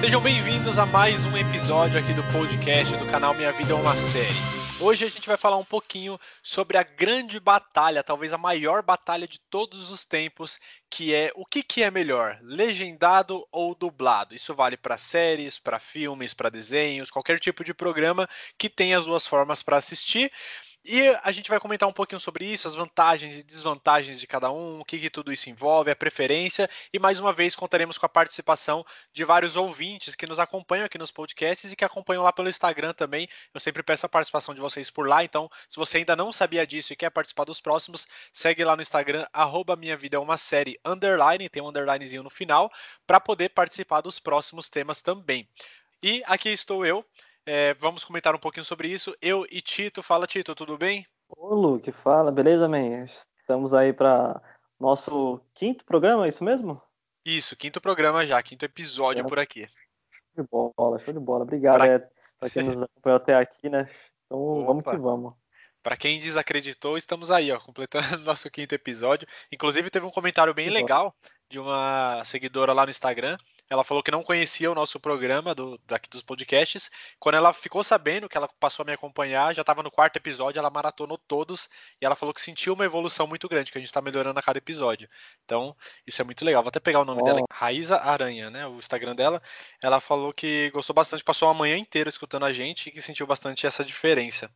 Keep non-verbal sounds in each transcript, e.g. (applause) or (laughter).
Sejam bem-vindos a mais um episódio aqui do podcast do canal Minha Vida é uma Série. Hoje a gente vai falar um pouquinho sobre a grande batalha, talvez a maior batalha de todos os tempos, que é o que, que é melhor, legendado ou dublado. Isso vale para séries, para filmes, para desenhos, qualquer tipo de programa que tenha as duas formas para assistir. E a gente vai comentar um pouquinho sobre isso, as vantagens e desvantagens de cada um, o que, que, tudo isso envolve, a preferência, e mais uma vez contaremos com a participação de vários ouvintes que nos acompanham aqui nos podcasts e que acompanham lá pelo Instagram também. Eu sempre peço a participação de vocês por lá, então se você ainda não sabia disso e quer participar dos próximos, segue lá no Instagram, arroba minha vida é uma série underline, tem um underlinezinho no final, para poder participar dos próximos temas também. E aqui estou eu, é, vamos comentar um pouquinho sobre isso. Eu e Tito. Fala, Tito, tudo bem? Ô, Luke, fala, beleza, man? Estamos aí para nosso quinto programa, é isso mesmo? Isso, quinto programa já, quinto episódio é. por aqui. Show de bola, show de bola. Obrigado pra... é, quem nos acompanhou até aqui, né? Então (laughs) Opa. vamos que vamos. Para quem desacreditou, estamos aí, ó, completando (laughs) nosso quinto episódio. Inclusive, teve um comentário bem legal de uma seguidora lá no Instagram ela falou que não conhecia o nosso programa do, daqui dos podcasts. Quando ela ficou sabendo que ela passou a me acompanhar, já estava no quarto episódio, ela maratonou todos e ela falou que sentiu uma evolução muito grande, que a gente está melhorando a cada episódio. Então, isso é muito legal. Vou até pegar o nome oh. dela, Raíza Aranha, né? O Instagram dela. Ela falou que gostou bastante, passou a manhã inteira escutando a gente e que sentiu bastante essa diferença.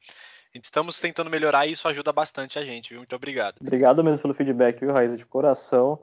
Estamos tentando melhorar e isso ajuda bastante a gente, viu? Muito obrigado. Obrigado mesmo pelo feedback, viu, Raíza, de coração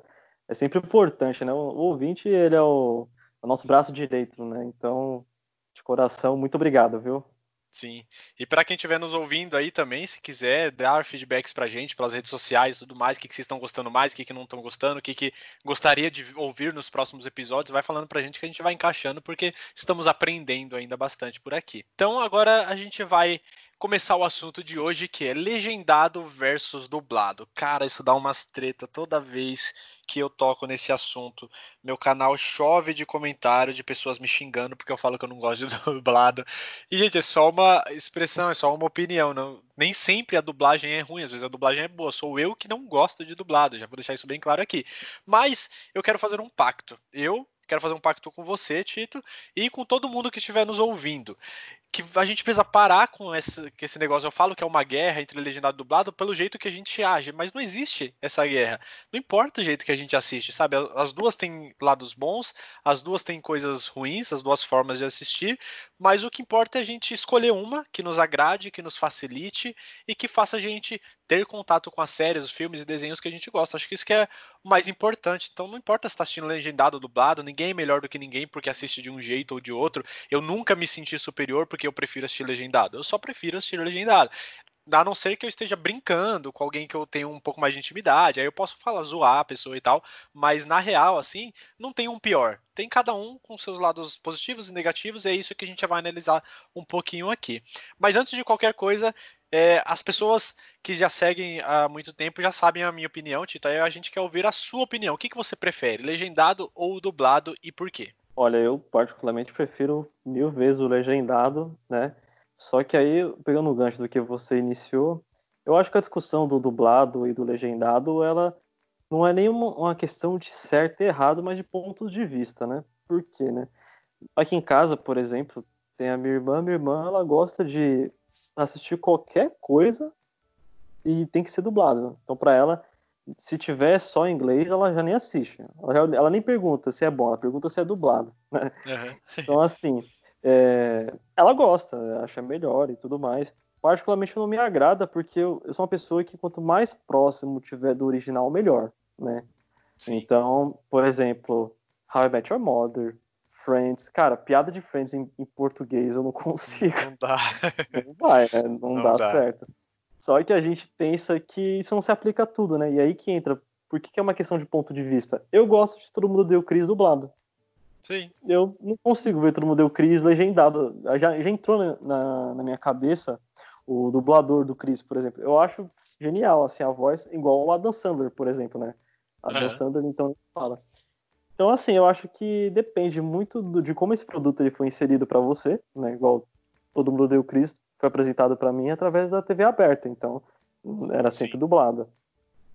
é sempre importante, né? O, ouvinte, ele é o, o nosso braço direito, né? Então, de coração, muito obrigado, viu? Sim. E para quem estiver nos ouvindo aí também, se quiser dar feedbacks pra gente pelas redes sociais e tudo mais, o que, que vocês estão gostando mais, o que, que não estão gostando, o que, que gostaria de ouvir nos próximos episódios, vai falando pra gente que a gente vai encaixando, porque estamos aprendendo ainda bastante por aqui. Então agora a gente vai começar o assunto de hoje, que é legendado versus dublado. Cara, isso dá umas treta toda vez que eu toco nesse assunto. Meu canal chove de comentários de pessoas me xingando porque eu falo que eu não gosto de (laughs) dublado. E, gente, é só uma expressão, é só uma opinião. Não, nem sempre a dublagem é ruim, às vezes a dublagem é boa. Sou eu que não gosto de dublado, já vou deixar isso bem claro aqui. Mas eu quero fazer um pacto. Eu quero fazer um pacto com você, Tito, e com todo mundo que estiver nos ouvindo que a gente precisa parar com esse, com esse negócio. Eu falo que é uma guerra entre legendado e dublado pelo jeito que a gente age, mas não existe essa guerra. Não importa o jeito que a gente assiste, sabe? As duas têm lados bons, as duas têm coisas ruins, as duas formas de assistir, mas o que importa é a gente escolher uma que nos agrade, que nos facilite e que faça a gente ter contato com as séries, os filmes e desenhos que a gente gosta. Acho que isso que é o mais importante. Então não importa se está assistindo legendado ou dublado, ninguém é melhor do que ninguém porque assiste de um jeito ou de outro. Eu nunca me senti superior porque eu prefiro assistir legendado. Eu só prefiro assistir legendado. A não ser que eu esteja brincando com alguém que eu tenho um pouco mais de intimidade, aí eu posso falar, zoar a pessoa e tal, mas na real, assim, não tem um pior. Tem cada um com seus lados positivos e negativos, e é isso que a gente vai analisar um pouquinho aqui. Mas antes de qualquer coisa, é, as pessoas que já seguem há muito tempo já sabem a minha opinião, Tito. Aí a gente quer ouvir a sua opinião. O que, que você prefere, legendado ou dublado e por quê? Olha, eu particularmente prefiro mil vezes o legendado, né? Só que aí, pegando o gancho do que você iniciou, eu acho que a discussão do dublado e do legendado, ela não é nem uma, uma questão de certo e errado, mas de pontos de vista, né? Por quê, né? Aqui em casa, por exemplo, tem a minha irmã. Minha irmã, ela gosta de assistir qualquer coisa e tem que ser dublado. Então, para ela, se tiver só em inglês, ela já nem assiste. Ela, já, ela, nem pergunta se é bom, ela pergunta se é dublado. Né? Uhum. Então, assim, é, ela gosta, acha melhor e tudo mais. Particularmente não me agrada, porque eu, eu, sou uma pessoa que quanto mais próximo tiver do original, melhor, né? Sim. Então, por exemplo, How I Met Your Mother, Friends. Cara, piada de Friends em, em português eu não (laughs) consigo. Não dá. Não vai, né? Não, não dá, dá, certo. Só que a gente pensa que isso não se aplica a tudo, né? E aí que entra. Por que, que é uma questão de ponto de vista? Eu gosto de todo mundo deu Cris dublado. Sim. Eu não consigo ver todo mundo deu Cris legendado. Já, já entrou na, na, na minha cabeça o dublador do Chris, por exemplo. Eu acho genial, assim, a voz, igual o Adam Sandler, por exemplo, né? Adam uhum. Sandler, então, fala. Então, assim, eu acho que depende muito do, de como esse produto ele foi inserido para você, né? Igual todo mundo deu Cristo, foi apresentado para mim através da TV aberta, então era sempre Sim. dublada.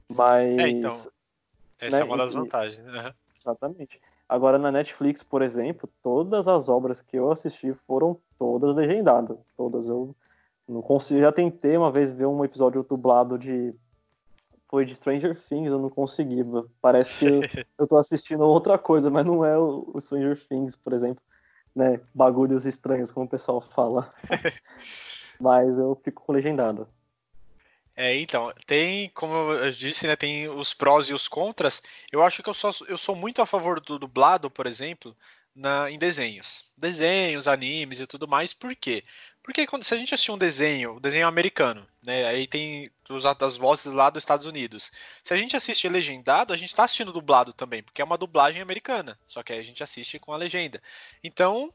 Mas. É, então. Essa né, é uma das vantagens. Uhum. Exatamente. Agora na Netflix, por exemplo, todas as obras que eu assisti foram todas legendadas. Todas. Eu não consigo. Já tentei uma vez ver um episódio dublado de. Foi de Stranger Things, eu não consegui. Parece que (laughs) eu, tô assistindo outra coisa, mas não é o, o Stranger Things, por exemplo. Né? Bagulhos estranhos, como o pessoal fala. (laughs) mas eu fico com legendado. É, então, tem, como eu disse, né, tem os prós e os contras. Eu acho que eu sou, eu sou muito a favor do dublado, por exemplo, na, em desenhos. Desenhos, animes e tudo mais, por quê? Porque quando, se a gente assistir um desenho, desenho americano, né, aí tem os, as vozes lá dos Estados Unidos. Se a gente assiste legendado, a gente está assistindo dublado também, porque é uma dublagem americana, só que a gente assiste com a legenda. Então,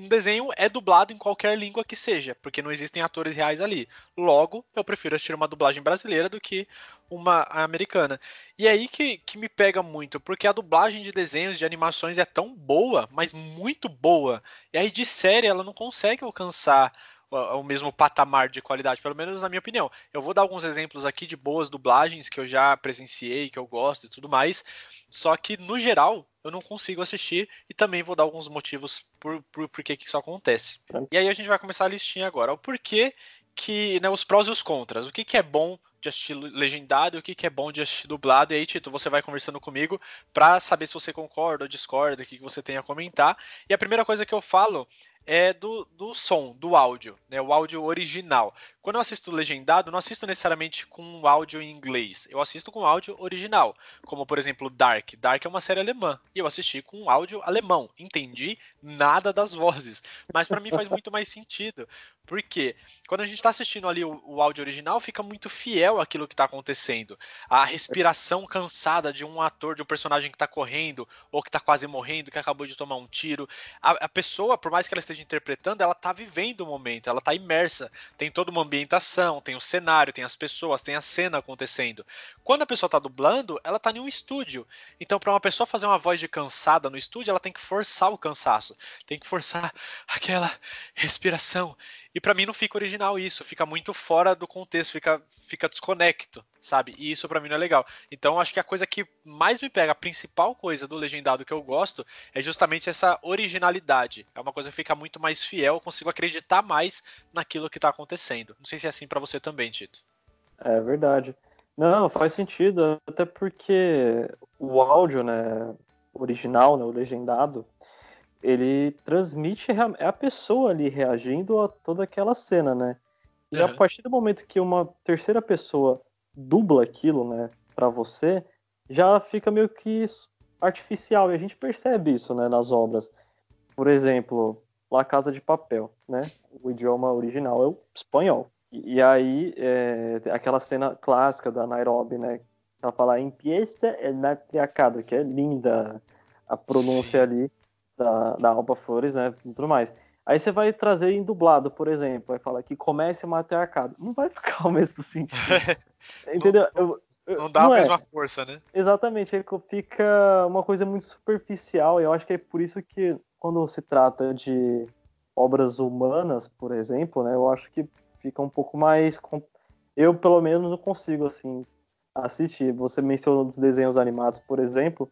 um desenho é dublado em qualquer língua que seja, porque não existem atores reais ali. Logo, eu prefiro assistir uma dublagem brasileira do que uma americana. E é aí que, que me pega muito, porque a dublagem de desenhos, de animações é tão boa, mas muito boa. E aí de série ela não consegue alcançar o mesmo patamar de qualidade, pelo menos na minha opinião. Eu vou dar alguns exemplos aqui de boas dublagens que eu já presenciei, que eu gosto e tudo mais. Só que, no geral, eu não consigo assistir e também vou dar alguns motivos por, por, por que, que isso acontece. E aí a gente vai começar a listinha agora. O porquê que, né, os prós e os contras. O que, que é bom de assistir legendado e o que, que é bom de assistir dublado. E aí, Tito, você vai conversando comigo para saber se você concorda ou discorda, o que, que você tem a comentar. E a primeira coisa que eu falo é do, do som, do áudio, né? O áudio original. Quando eu assisto legendado, não assisto necessariamente com áudio em inglês. Eu assisto com áudio original, como por exemplo Dark. Dark é uma série alemã e eu assisti com áudio alemão. Entendi nada das vozes, mas para mim faz (laughs) muito mais sentido, porque quando a gente está assistindo ali o, o, áudio original, fica muito fiel àquilo que está acontecendo. A respiração cansada de um ator, de um personagem que está correndo ou que está quase morrendo, que acabou de tomar um tiro. A, a pessoa, por mais que ela esteja interpretando, ela está vivendo o momento, ela está imersa. Tem toda uma ambientação, tem o cenário, tem as pessoas, tem a cena acontecendo. Quando a pessoa está dublando, ela está em um estúdio. Então, para uma pessoa fazer uma voz de cansada no estúdio, ela tem que forçar o cansaço, tem que forçar (laughs) aquela respiração. E para mim não fica original isso, fica muito fora do contexto, fica, fica desconecto, sabe? E isso para mim não é legal. Então acho que a coisa que mais me pega, a principal coisa do legendado que eu gosto, é justamente essa originalidade. É uma coisa que fica muito mais fiel, eu consigo acreditar mais naquilo que tá acontecendo. Não sei se é assim para você também, Tito. É verdade. Não, faz sentido, até porque o áudio, né, original, né, o legendado, ele transmite é a pessoa ali reagindo a toda aquela cena, né? E uhum. a partir do momento que uma terceira pessoa dubla aquilo, né, para você, já fica meio que artificial e a gente percebe isso, né, nas obras. Por exemplo, La Casa de Papel, né? O idioma original é o espanhol. E, e aí, é, aquela cena clássica da Nairobi, né? Ela fala empieza el matriarcado, que é linda a pronúncia Sim. ali da, da Alba Flores, né? E tudo mais. Aí você vai trazer em dublado, por exemplo, vai falar que comece matriarcado. Não vai ficar (laughs) o mesmo sentido. (laughs) Entendeu? Não, eu, não dá não a é. mesma força, né? Exatamente, fica uma coisa muito superficial, e eu acho que é por isso que quando se trata de obras humanas, por exemplo, né, eu acho que fica um pouco mais. Eu, pelo menos, não consigo, assim, assistir. Você mencionou os desenhos animados, por exemplo.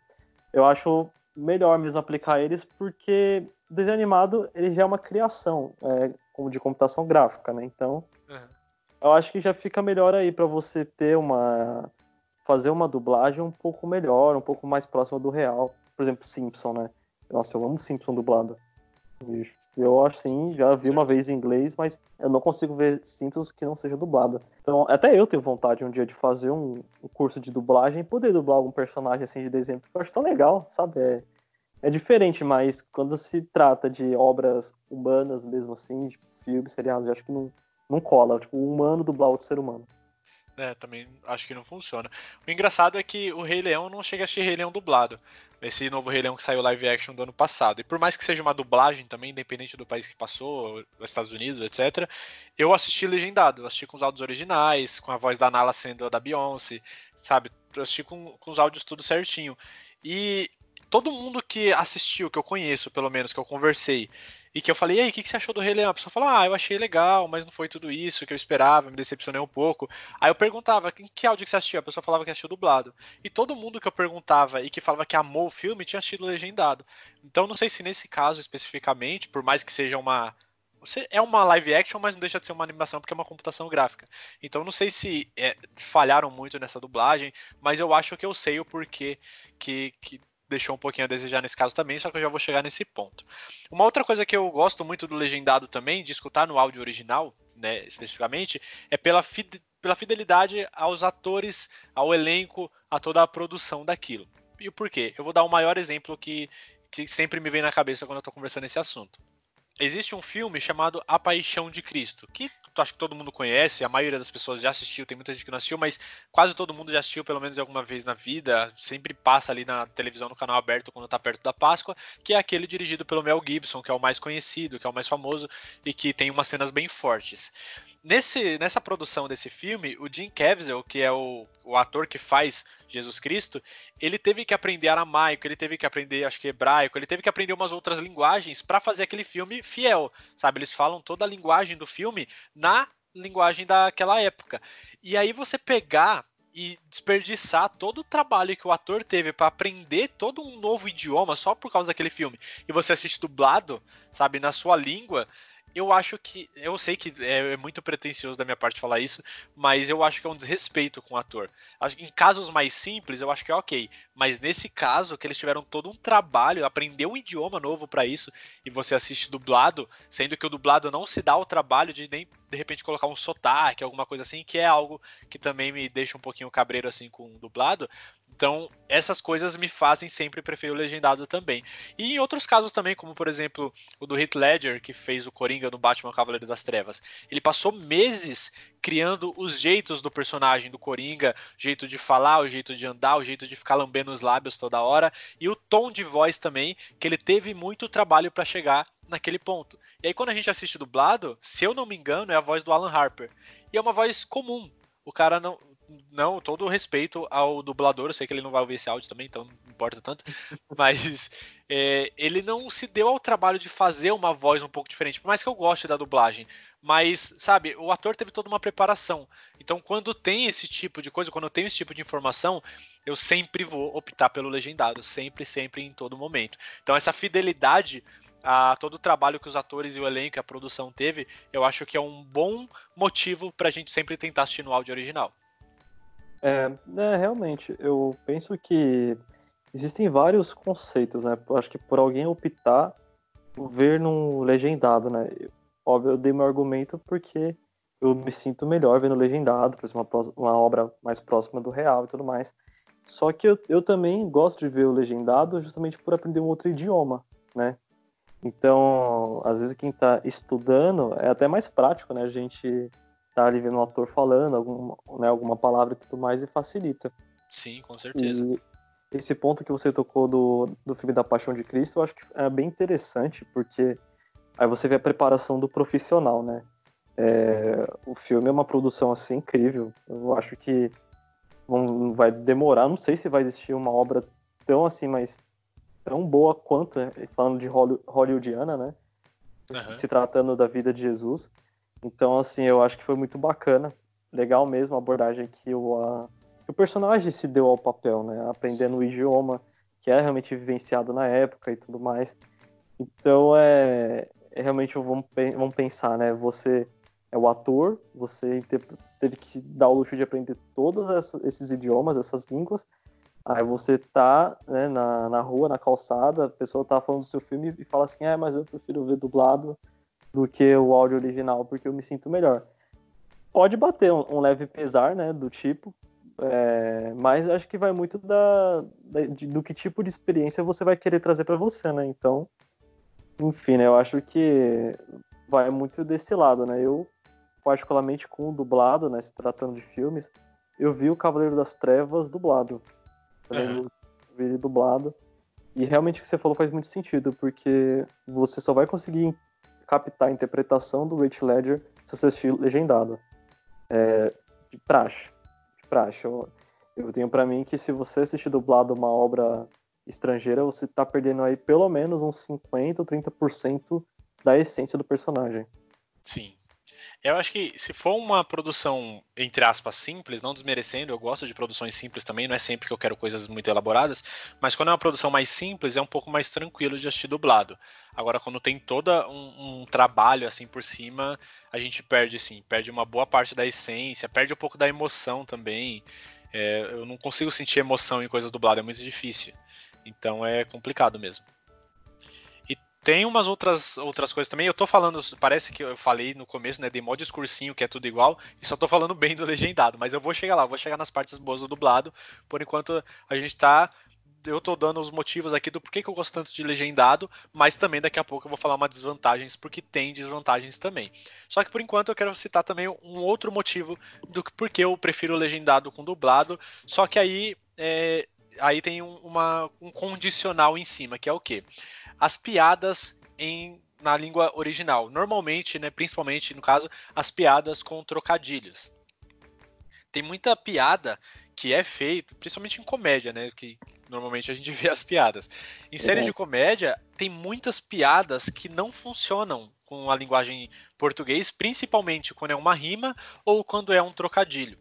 Eu acho melhor mesmo aplicar eles, porque o desenho animado ele já é uma criação é, como de computação gráfica, né? Então, uhum. eu acho que já fica melhor aí para você ter uma fazer uma dublagem um pouco melhor, um pouco mais próxima do real. Por exemplo, Simpson, né? Nossa, eu amo Simpson dublado. Bicho. Eu acho sim, já vi uma vez em inglês, mas eu não consigo ver Simpsons que não seja dublada. Então, até eu tenho vontade um dia de fazer um, curso de dublagem poder dublar algum personagem assim de desenho, porque eu acho tão legal, sabe? É, é diferente, mas quando se trata de obras humanas mesmo assim, de filmes, seriados, eu acho que não, não cola. Tipo, humano dublar outro ser humano. É, também acho que não funciona. O engraçado é que o Rei Leão não chega a ser Rei Leão dublado. Esse novo Rei Leão que saiu live action do ano passado. E por mais que seja uma dublagem também, independente do país que passou, os Estados Unidos, etc., eu assisti legendado. Assisti com os áudios originais, com a voz da Nala sendo a da Beyoncé, sabe? Assisti com, com os áudios tudo certinho. E todo mundo que assistiu, que eu conheço, pelo menos, que eu conversei, e que eu falei, e aí, o que, que você achou do Rei Leão? A pessoa fala, ah, eu achei legal, mas não foi tudo isso que eu esperava, me decepcionei um pouco. Aí eu perguntava, em que áudio que você assistiu? A pessoa falava que assistiu dublado. E todo mundo que eu perguntava e que falava que amou o filme tinha assistido legendado. Então não sei se nesse caso especificamente, por mais que seja uma é uma live action, mas não deixa de ser uma animação porque é uma computação gráfica. Então não sei se é, falharam muito nessa dublagem, mas eu acho que eu sei o porquê que, que deixou um pouquinho a desejar nesse caso também, só que eu já vou chegar nesse ponto. Uma outra coisa que eu gosto muito do legendado também, de escutar no áudio original, né, especificamente, é pela, pela fidelidade aos atores, ao elenco, a toda a produção daquilo. E o porquê? Eu vou dar o um maior exemplo que, que sempre me vem na cabeça quando eu estou conversando esse assunto existe um filme chamado A Paixão de Cristo, que acho que todo mundo conhece, a maioria das pessoas já assistiu, tem muita gente que não assistiu, mas quase todo mundo já assistiu pelo menos alguma vez na vida, sempre passa ali na televisão no canal aberto quando está perto da Páscoa, que é aquele dirigido pelo Mel Gibson, que é o mais conhecido, que é o mais famoso e que tem umas cenas bem fortes. Nesse, nessa produção desse filme, o Jim Caviezel, que é o, o ator que faz Jesus Cristo, ele teve que aprender aramaico, ele teve que aprender, acho que hebraico, ele teve que aprender umas outras linguagens para fazer aquele filme fiel, sabe? Eles falam toda a linguagem do filme na linguagem daquela época. E aí você pegar e desperdiçar todo o trabalho que o ator teve para aprender todo um novo idioma só por causa daquele filme e você assiste dublado, sabe, na sua língua, eu acho que. Eu sei que é, é, muito pretencioso da minha parte falar isso, mas eu acho que é um desrespeito com o ator. Em casos mais simples, eu acho que é ok. Mas nesse caso, que eles tiveram todo um trabalho, aprender um idioma novo para isso, e você assiste dublado, sendo que o dublado não se dá o trabalho de nem de repente colocar um sotaque, alguma coisa assim, que é algo que também me deixa um pouquinho cabreiro assim com o dublado. Então, essas coisas me fazem sempre preferir o legendado também. E em outros casos também, como por exemplo o do Heath Ledger, que fez o Coringa no Batman Cavaleiro das Trevas. Ele passou meses criando os jeitos do personagem do Coringa, jeito de falar, o jeito de andar, o jeito de ficar lambendo os lábios toda hora, e o tom de voz também, que ele teve muito trabalho para chegar naquele ponto. E aí quando a gente assiste dublado, se eu não me engano, é a voz do Alan Harper. E é uma voz comum. O cara não, não, todo o respeito ao dublador, eu sei que ele não vai ouvir esse áudio também, então não importa tanto, (laughs) mas é, ele não se deu ao trabalho de fazer uma voz um pouco diferente, por mais que eu goste da dublagem, mas, sabe, o ator teve toda uma preparação, então quando tem esse tipo de coisa, quando eu tenho esse tipo de informação, eu sempre vou optar pelo legendado, sempre, sempre, em todo momento. Então essa fidelidade a todo o trabalho que os atores e o elenco e a produção teve, eu acho que é um bom motivo para a gente sempre tentar assistir no áudio original. É, é, realmente, eu penso que existem vários conceitos, né? Eu acho que por alguém optar ver no legendado, né? Óbvio, eu dei meu argumento porque eu me sinto melhor vendo legendado, por exemplo, uma, uma obra mais próxima do real e tudo mais. Só que eu, eu também gosto de ver o legendado justamente por aprender um outro idioma, né? Então, às vezes quem está estudando é até mais prático, né? A gente tá ali vendo um ator falando alguma, né, alguma palavra e tudo mais e facilita. Sim, com certeza. E esse ponto que você tocou do, do filme da Paixão de Cristo, eu acho que é bem interessante, porque aí você vê a preparação do profissional, né? É, o filme é uma produção assim incrível. Eu acho que não vai demorar, não sei se vai existir uma obra tão assim, mas tão boa quanto, né, falando de hollywoodiana, né? Uhum. Se tratando da vida de Jesus. Então, assim, eu acho que foi muito bacana. Legal mesmo a abordagem que o, a, que o personagem se deu ao papel, né? Aprendendo o idioma, que é realmente vivenciado na época e tudo mais. Então, é, é realmente, vamos, vamos pensar, né? Você é o ator, você teve que dar o luxo de aprender todos esses idiomas, essas línguas. Aí você tá né, na, na rua, na calçada, a pessoa tá falando do seu filme e fala assim, ah, mas eu prefiro ver dublado do que o áudio original, porque eu me sinto melhor. Pode bater um, um leve pesar, né, do tipo, é, mas acho que vai muito da, da de, do que tipo de experiência você vai querer trazer para você, né? Então, enfim, né, eu acho que vai muito desse lado, né? Eu, particularmente com o dublado, né, se tratando de filmes, eu vi o Cavaleiro das Trevas dublado. Uhum. ele dublado. E realmente o que você falou faz muito sentido, porque você só vai conseguir captar a interpretação do Rich Ledger se você assistir legendado. É, de praxe. De praxe. Eu, eu tenho para mim que se você assistir dublado uma obra estrangeira, você tá perdendo aí pelo menos uns 50 ou 30% da essência do personagem. Sim. Eu acho que se for uma produção, entre aspas, simples, não desmerecendo, eu gosto de produções simples também, não é sempre que eu quero coisas muito elaboradas, mas quando é uma produção mais simples, é um pouco mais tranquilo de assistir dublado. Agora, quando tem todo um, um trabalho assim por cima, a gente perde, sim, perde uma boa parte da essência, perde um pouco da emoção também. É, eu não consigo sentir emoção em coisas dubladas, é muito difícil. Então é complicado mesmo. Tem umas outras, outras coisas também. Eu tô falando, parece que eu falei no começo, né? Dei mó discursinho que é tudo igual, e só tô falando bem do legendado. Mas eu vou chegar lá, vou chegar nas partes boas do dublado. Por enquanto, a gente tá. Eu tô dando os motivos aqui do porquê que eu gosto tanto de legendado, mas também daqui a pouco eu vou falar umas desvantagens, porque tem desvantagens também. Só que por enquanto eu quero citar também um outro motivo do porquê eu prefiro legendado com dublado. Só que aí. É, aí tem um, uma, um condicional em cima, que é o quê? As piadas em na língua original. Normalmente, né, principalmente no caso, as piadas com trocadilhos. Tem muita piada que é feita, principalmente em comédia, né, que normalmente a gente (laughs) vê as piadas. Em séries de comédia, tem muitas piadas que não funcionam com a linguagem português, principalmente quando é uma rima ou quando é um trocadilho.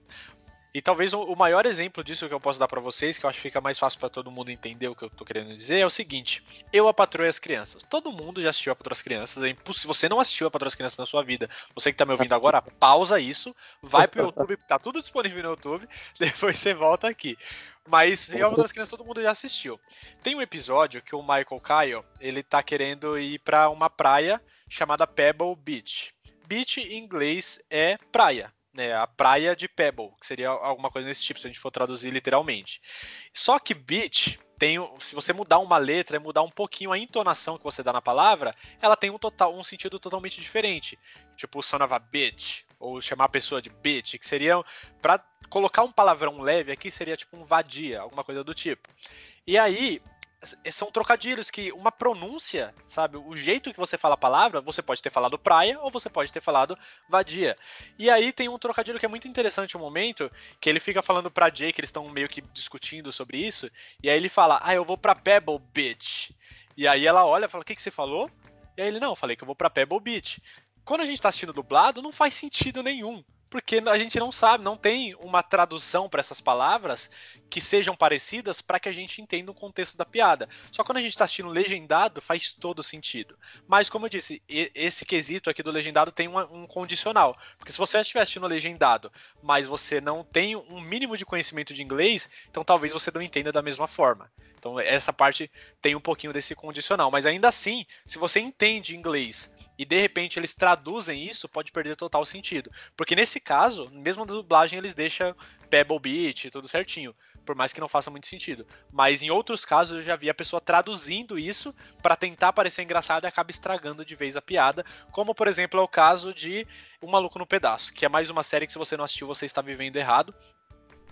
E talvez o maior exemplo disso que eu posso dar para vocês, que eu acho que fica mais fácil para todo mundo entender o que eu tô querendo dizer, é o seguinte: Eu a Patroa as Crianças. Todo mundo já assistiu a Patroa as Crianças. É Se você não assistiu a Patroa as Crianças na sua vida, você que tá me ouvindo agora, pausa isso, vai pro YouTube, tá tudo disponível no YouTube, (laughs) depois você volta aqui. Mas a Patroa as Crianças todo mundo já assistiu. Tem um episódio que o Michael Kyle, ele tá querendo ir para uma praia chamada Pebble Beach. Beach em inglês é praia, né, a praia de Pebble, que seria alguma coisa nesse tipo, se a gente for traduzir literalmente. Só que beach tem, se você mudar uma letra e mudar um pouquinho a entonação que você dá na palavra, ela tem um total, um sentido totalmente diferente. Tipo, son of a bitch, ou chamar a pessoa de bitch, que seria para colocar um palavrão leve aqui seria tipo um vadia, alguma coisa do tipo. E aí, são trocadilhos que uma pronúncia, sabe? O jeito que você fala a palavra, você pode ter falado praia ou você pode ter falado vadia. E aí tem um trocadilho que é muito interessante um momento, que ele fica falando pra Jay, que eles estão meio que discutindo sobre isso, e aí ele fala: "Ah, eu vou pra Pebble Beach". E aí ela olha e fala: "O que que você falou?" E aí ele: "Não, falei que eu vou pra Pebble Beach". Quando a gente tá assistindo dublado, não faz sentido nenhum porque a gente não sabe, não tem uma tradução para essas palavras que sejam parecidas para que a gente entenda o contexto da piada. Só quando a gente está assistindo legendado faz todo sentido. Mas como eu disse, esse quesito aqui do legendado tem um, condicional, porque se você estiver assistindo legendado, mas você não tem um mínimo de conhecimento de inglês, então talvez você não entenda da mesma forma. Então essa parte tem um pouquinho desse condicional, mas ainda assim, se você entende inglês e de repente eles traduzem isso, pode perder total sentido. Porque nesse caso, mesmo na dublagem, eles deixam Pebble Beach, tudo certinho. Por mais que não faça muito sentido. Mas em outros casos eu já vi a pessoa traduzindo isso para tentar parecer engraçado e acaba estragando de vez a piada. Como, por exemplo, é o caso de O Maluco no Pedaço, que é mais uma série que se você não assistiu, você está vivendo errado.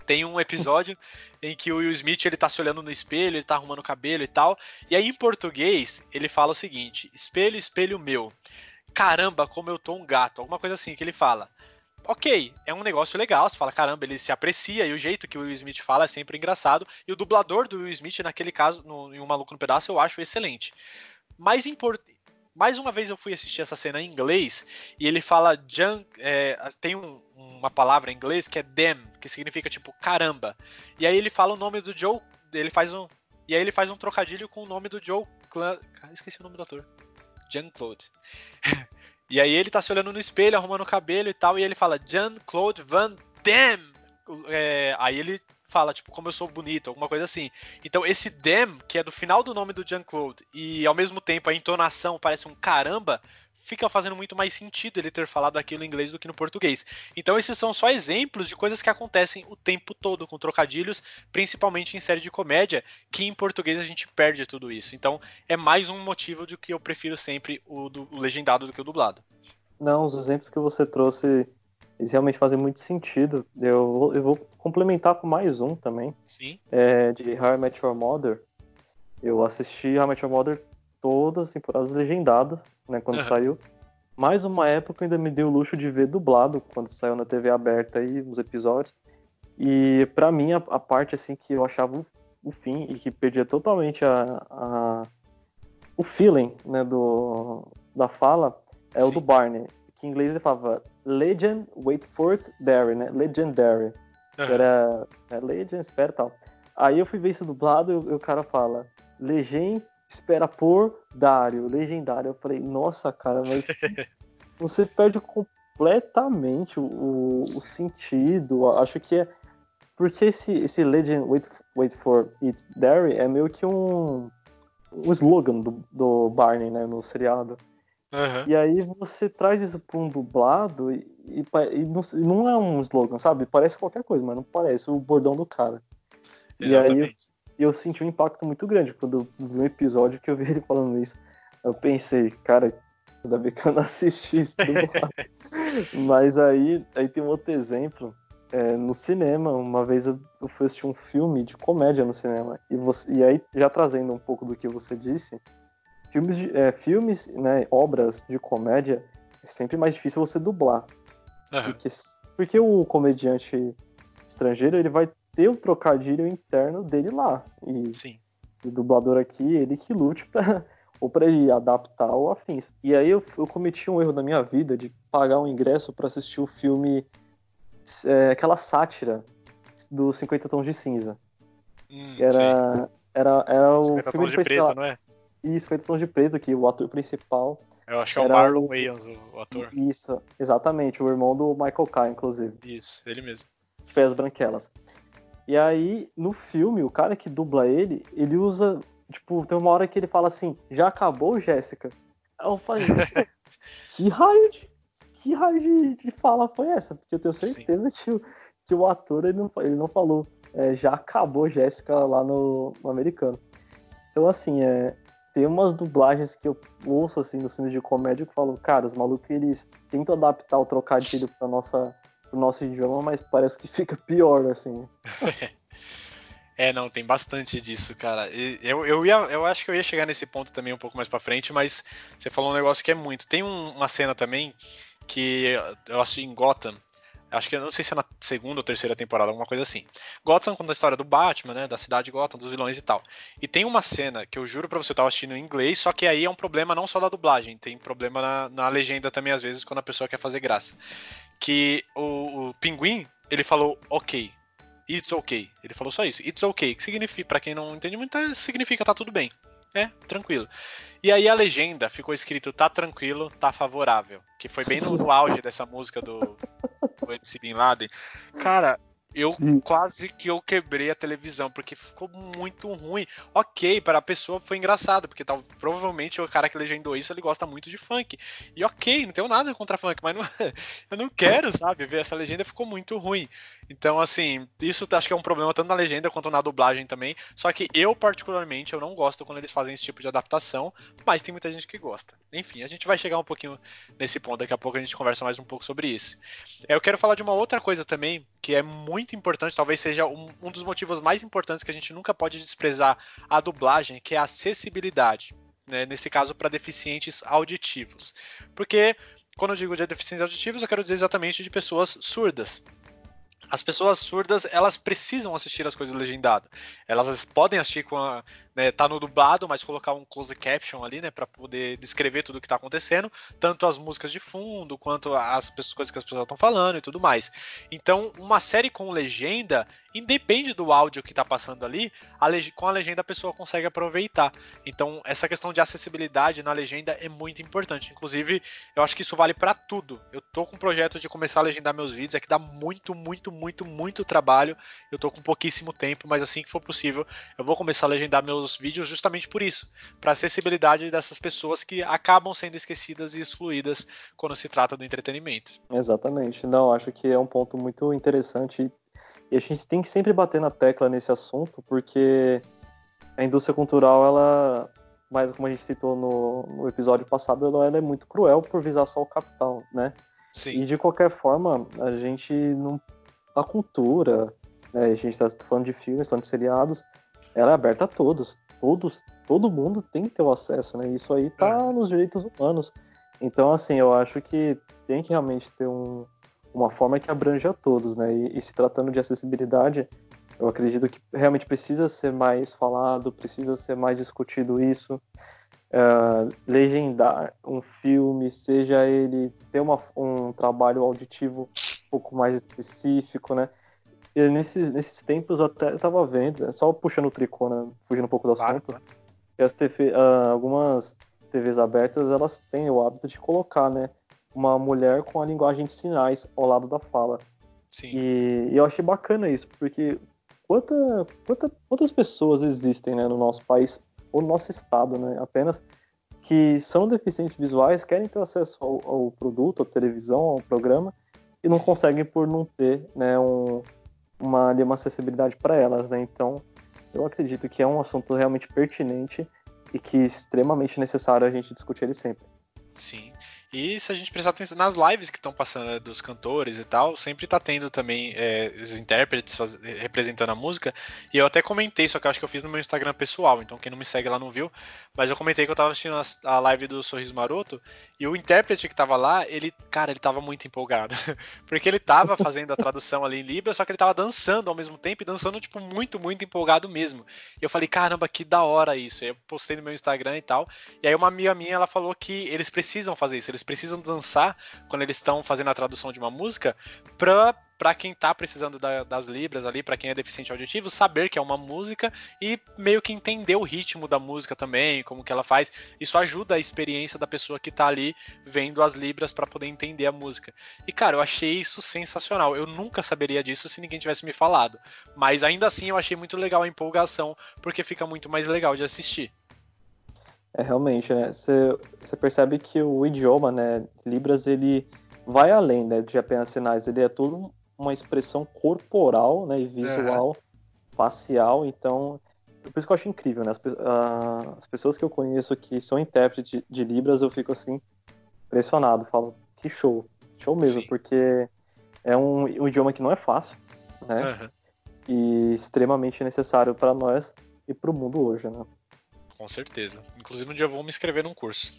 Tem um episódio em que o Will Smith ele tá se olhando no espelho, ele tá arrumando o cabelo e tal. E aí em português ele fala o seguinte: espelho, espelho meu. Caramba, como eu tô um gato. Alguma coisa assim que ele fala. Ok, é um negócio legal, você fala, caramba, ele se aprecia, e o jeito que o Will Smith fala é sempre engraçado. E o dublador do Will Smith, naquele caso, no, em Um Maluco no Pedaço, eu acho excelente. Mas import... mais uma vez eu fui assistir essa cena em inglês, e ele fala junk, é, tem um, uma palavra em inglês que é damn, que significa tipo caramba. E aí ele fala o nome do Joe, ele faz um e aí ele faz um trocadilho com o nome do Joe Clan, esqueci o nome do ator. Jean-Claude. (laughs) e aí ele tá se olhando no espelho, arrumando o cabelo e tal, e ele fala Jean-Claude Van Damme. É, aí ele fala, tipo, como eu sou bonito, alguma coisa assim. Então, esse damn, que é do final do nome do Jean-Claude, e ao mesmo tempo a entonação parece um caramba, fica fazendo muito mais sentido ele ter falado aquilo em inglês do que no português. Então esses são só exemplos de coisas que acontecem o tempo todo com trocadilhos, principalmente em série de comédia, que em português a gente perde tudo isso. Então é mais um motivo de que eu prefiro sempre o, do, o legendado do que o dublado. Não, os exemplos que você trouxe eles realmente fazem muito sentido. Eu, eu vou complementar com mais um também. Sim. É, de How I Met Your Mother. Eu assisti How I Met Your Mother todas as temporadas legendadas né, quando uhum. saiu. Mais uma época ainda me deu o luxo de ver dublado quando saiu na TV aberta aí os episódios. E para mim a, a, parte assim que eu achava o, o, fim e que perdia totalmente a, a o feeling, né, do da fala é Sim. o do Barney, que em inglês ele falava Legend, wait for it, dairy, né? Legendary. Uhum. Era é, Legend, espera tal. Aí eu fui ver isso dublado e o, cara fala Legend, espera por Dario, legendário. Eu falei, nossa, cara, mas (laughs) você perde completamente o, o, sentido. Acho que é. Porque esse, esse Legend Wait, Wait for It Dairy é meio que um, um slogan do, do Barney, né, no seriado. Uhum. E aí você traz isso para um dublado e, e, e não, não, é um slogan, sabe? Parece qualquer coisa, mas não parece o bordão do cara. Exatamente. E aí eu, eu senti um impacto muito grande quando vi um episódio que eu vi ele falando isso. Eu pensei, cara, ainda bem que eu não assisti isso (laughs) mas aí, aí tem um outro exemplo. É, no cinema, uma vez eu, eu fui assistir um filme de comédia no cinema. E, você, e aí, já trazendo um pouco do que você disse, Filmes, de, é, filmes né, obras de comédia, é sempre mais difícil você dublar. Uhum. Porque, porque o comediante estrangeiro, ele vai ter o trocadilho interno dele lá. E Sim. o dublador aqui, ele que lute pra, (laughs) ou para ele adaptar ou afins. E aí eu, eu cometi um erro na minha vida de pagar um ingresso para assistir o filme, é, aquela sátira do 50 Tons de Cinza. Hum, era, era, era o 50 filme Tons de Preto, não é? Isso, 50 Tons de Preto, que o ator principal. Eu acho que é o Marlon o... Wayans, o ator. Isso, exatamente, o irmão do Michael Kai, inclusive. Isso, ele mesmo. Pés branquelas. E aí, no filme, o cara que dubla ele, ele usa. Tipo, tem uma hora que ele fala assim: já acabou, Jéssica? Aí eu falei, (laughs) que raio de. Que raio de, de fala foi essa? Porque eu tenho certeza que o, que o ator ele não, ele não falou é, já acabou Jéssica lá no, no americano. Então, assim, é, tem umas dublagens que eu ouço assim nos filmes de comédia que falam, cara, os malucos eles tentam adaptar o trocadilho para nossa pro nosso idioma, mas parece que fica pior assim. (laughs) É, não, tem bastante disso, cara. Eu, eu, ia, eu acho que eu ia chegar nesse ponto também um pouco mais pra frente, mas você falou um negócio que é muito. Tem um, uma cena também que eu assisti em Gotham, Acho que eu não sei se é na segunda ou terceira temporada, alguma coisa assim. Gotham conta a história do Batman, né? Da cidade de Gotham, dos vilões e tal. E tem uma cena que eu juro pra você, eu tava assistindo em inglês, só que aí é um problema não só da dublagem, tem problema na, na legenda também, às vezes, quando a pessoa quer fazer graça. Que o, o Pinguim, ele falou ok. It's okay. Ele falou só isso. It's okay. Que significa, para quem não entende muito, é, significa tá tudo bem. É, tranquilo. E aí a legenda ficou escrito tá tranquilo, tá favorável. Que foi bem (laughs) no, no auge dessa música do, do MC Bin Laden. Cara, eu quase que eu quebrei a televisão, porque ficou muito ruim. Ok, para a pessoa foi engraçado, porque tal, provavelmente o cara que legendou isso, ele gosta muito de funk. E ok, não tenho nada contra funk, mas não, (laughs) eu não quero, sabe, ver essa legenda ficou muito ruim. Então, assim, isso acho que é um problema tanto na legenda quanto na dublagem também. Só que eu, particularmente, eu não gosto quando eles fazem esse tipo de adaptação, mas tem muita gente que gosta. Enfim, a gente vai chegar um pouquinho nesse ponto, daqui a pouco a gente conversa mais um pouco sobre isso. Eu quero falar de uma outra coisa também, que é muito importante, talvez seja um, um dos motivos mais importantes que a gente nunca pode desprezar a dublagem, que é a acessibilidade. Né, nesse caso, para deficientes auditivos. Porque quando eu digo de deficientes auditivos, eu quero dizer exatamente de pessoas surdas as pessoas surdas, elas precisam assistir as coisas legendadas. Elas podem assistir com a, né, tá no dublado, mas colocar um close caption ali, né, para poder descrever tudo o que tá acontecendo, tanto as músicas de fundo, quanto as coisas que as pessoas estão falando e tudo mais. Então, uma série com legenda, independe do áudio que tá passando ali, a com a legenda a pessoa consegue aproveitar. Então, essa questão de acessibilidade na legenda é muito importante. Inclusive, eu acho que isso vale para tudo. Eu tô com um projeto de começar a legendar meus vídeos, é que dá muito, muito, muito, muito trabalho. Eu tô com pouquíssimo tempo, mas assim que for possível, eu vou começar a legendar meus vídeos justamente por isso, para acessibilidade dessas pessoas que acabam sendo esquecidas e excluídas quando se trata do entretenimento. Exatamente. Não, acho que é um ponto muito interessante e a gente tem que sempre bater na tecla nesse assunto, porque a indústria cultural, ela, mais como a gente citou no, no episódio passado, ela, ela, é muito cruel por visar só o capital, né? Sim. E de qualquer forma, a gente não. A cultura, né, a gente está falando de filmes, falando de seriados, ela é aberta a todos. Todos, todo mundo tem que ter o acesso, né? Isso aí tá é. nos direitos humanos. Então, assim, eu acho que tem que realmente ter um, uma forma que abrange a todos, né? E, e, se tratando de acessibilidade, eu acredito que realmente precisa ser mais falado, precisa ser mais discutido isso, uh, legendar um filme, seja ele ter uma, um trabalho auditivo um pouco mais específico, né? E nesses, nesses tempos eu até estava vendo, né? só puxando o tricô, né? fugindo um pouco do claro, assunto, que as TV, uh, algumas TVs abertas elas têm o hábito de colocar, né, uma mulher com a linguagem de sinais ao lado da fala. Sim. E, e eu achei bacana isso, porque quanta, quanta, quantas pessoas existem né, no nosso país ou no nosso estado, né, apenas que são deficientes visuais, querem ter acesso ao, ao produto, à televisão, ao programa e não conseguem por não ter né, um, uma, uma acessibilidade para elas, né? Então, eu acredito que é um assunto realmente pertinente e que é extremamente necessário a gente discutir ele sempre. Sim. E se a gente prestar atenção nas lives que estão passando né, dos cantores e tal, sempre tá tendo também é, os intérpretes faz... representando a música. E eu até comentei, só que eu acho que eu fiz no meu Instagram pessoal, então quem não me segue lá não viu. Mas eu comentei que eu tava assistindo a live do Sorriso Maroto e o intérprete que tava lá, ele, cara, ele tava muito empolgado. (laughs) Porque ele tava fazendo a tradução ali em Libra, só que ele tava dançando ao mesmo tempo e dançando, tipo, muito, muito empolgado mesmo. E eu falei, caramba, que da hora isso. E eu postei no meu Instagram e tal. E aí uma amiga minha, ela falou que eles precisam fazer isso, eles precisam dançar quando eles estão fazendo a tradução de uma música pra, pra quem tá precisando da, das libras ali, para quem é deficiente auditivo, saber que é uma música e meio que entender o ritmo da música também, como que ela faz. Isso ajuda a experiência da pessoa que tá ali vendo as libras para poder entender a música. E cara, eu achei isso sensacional. Eu nunca saberia disso se ninguém tivesse me falado. Mas ainda assim eu achei muito legal a empolgação, porque fica muito mais legal de assistir. É, realmente, né? Você percebe que o idioma, né, Libras, ele vai além né, de apenas sinais, ele é tudo uma expressão corporal né, e visual, é. facial, então, por isso que eu acho incrível, né? As, as pessoas que eu conheço que são intérpretes de, de, Libras, eu fico assim, impressionado, falo, que show, show mesmo, Sim. porque é um, um, idioma que não é fácil, né? Uhum. E extremamente necessário para nós e para o mundo hoje, né? Com certeza. Inclusive, um dia eu vou me inscrever num curso.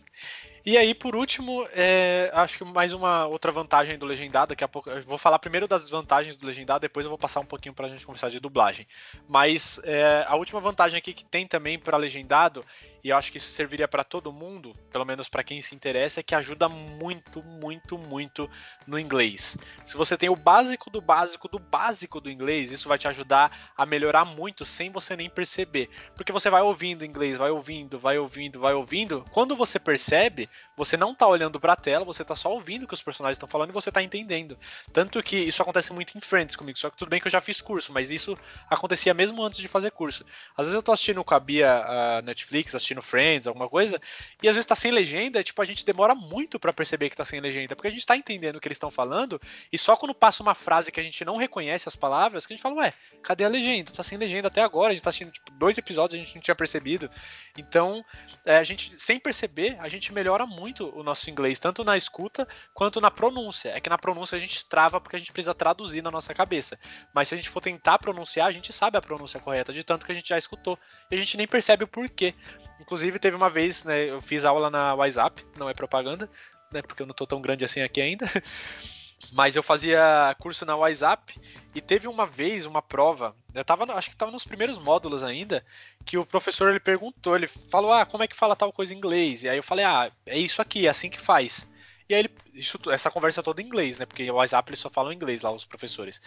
E aí, por último, é, acho que mais uma outra vantagem do legendado. Daqui a pouco eu vou falar primeiro das vantagens do legendado, depois eu vou passar um pouquinho para a gente conversar de dublagem. Mas é, a última vantagem aqui que tem também para legendado, e eu acho que isso serviria para todo mundo, pelo menos para quem se interessa, que ajuda muito, muito, muito no inglês. Se você tem o básico do básico do básico do inglês, isso vai te ajudar a melhorar muito sem você nem perceber. Porque você vai ouvindo inglês, vai ouvindo, vai ouvindo, vai ouvindo. Quando você percebe, você não tá olhando pra tela, você tá só ouvindo o que os personagens estão falando e você tá entendendo. Tanto que isso acontece muito em Friends comigo, só que tudo bem que eu já fiz curso, mas isso acontecia mesmo antes de fazer curso. Às vezes eu tô assistindo com a Bia a Netflix, assistindo Friends, alguma coisa, e às vezes tá sem legenda, e, tipo, a gente demora muito para perceber que tá sem legenda, porque a gente tá entendendo o que eles estão falando, e só quando passa uma frase que a gente não reconhece as palavras, que a gente fala, ué, cadê a legenda? Tá sem legenda até agora, a gente tá assistindo tipo, dois episódios, a gente não tinha percebido. Então, é, a gente, sem perceber, a gente melhora muito o nosso inglês, tanto na escuta quanto na pronúncia. É que na pronúncia a gente trava porque a gente precisa traduzir na nossa cabeça. Mas se a gente for tentar pronunciar, a gente sabe a pronúncia correta, de tanto que a gente já escutou. E a gente nem percebe o porquê. Inclusive, teve uma vez, né, eu fiz aula na WhatsApp, não é propaganda, né, porque eu não tô tão grande assim aqui ainda. (laughs) Mas eu fazia curso na WhatsApp e teve uma vez uma prova, eu tava, acho que estava nos primeiros módulos ainda, que o professor ele perguntou, ele falou: "Ah, como é que fala tal coisa em inglês?" E aí eu falei: "Ah, é isso aqui, é assim que faz". E aí ele, isso, essa conversa toda em inglês, né? Porque o WhatsApp eles só falam inglês lá, os professores.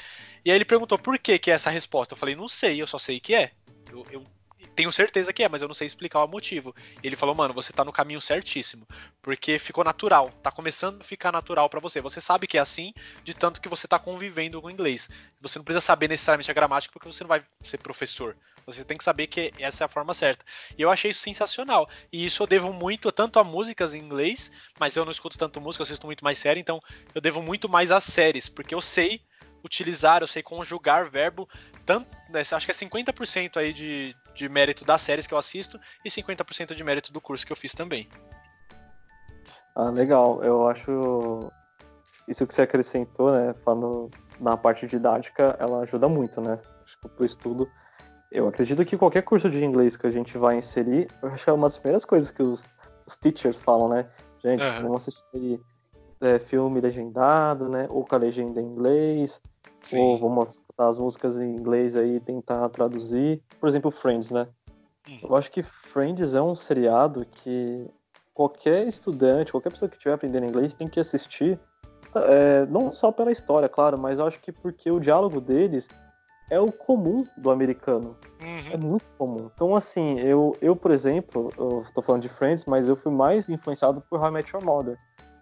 E aí ele perguntou por que que é essa resposta. Eu falei, não sei, eu só sei que é. Eu, eu tenho certeza que é, mas eu não sei explicar o motivo. Ele falou, mano, você tá no caminho certíssimo. Porque ficou natural. Tá começando a ficar natural para você. Você sabe que é assim, de tanto que você tá convivendo com o inglês. Você não precisa saber necessariamente a gramática, porque você não vai ser professor. Você tem que saber que essa é a forma certa. E eu achei isso sensacional. E isso eu devo muito tanto a músicas em inglês, mas eu não escuto tanto música, eu assisto muito mais série, então eu devo muito mais às séries, porque eu sei utilizar, eu sei conjugar verbo, tanto, né, acho que é 50% aí de, de mérito das séries que eu assisto e 50% de mérito do curso que eu fiz também. Ah, legal. Eu acho isso que você acrescentou, né, falando na parte didática, ela ajuda muito, né? Acho que pro estudo. Eu acredito que qualquer curso de inglês que a gente vai inserir, eu acho que é uma das primeiras coisas que os, os teachers falam, né? Gente, uhum. vamos assistir é, filme legendado, né? Ou com a legenda em inglês, Sim. ou vamos as músicas em inglês aí e tentar traduzir. Por exemplo, Friends, né? Hum. Eu acho que Friends é um seriado que qualquer estudante, qualquer pessoa que estiver aprendendo inglês tem que assistir. É, não só pela história, claro, mas eu acho que porque o diálogo deles é o comum do americano. Uhum. É muito comum. Então, assim, eu, eu por exemplo, eu tô falando de Friends, mas eu fui mais influenciado por How I Met Your Mother.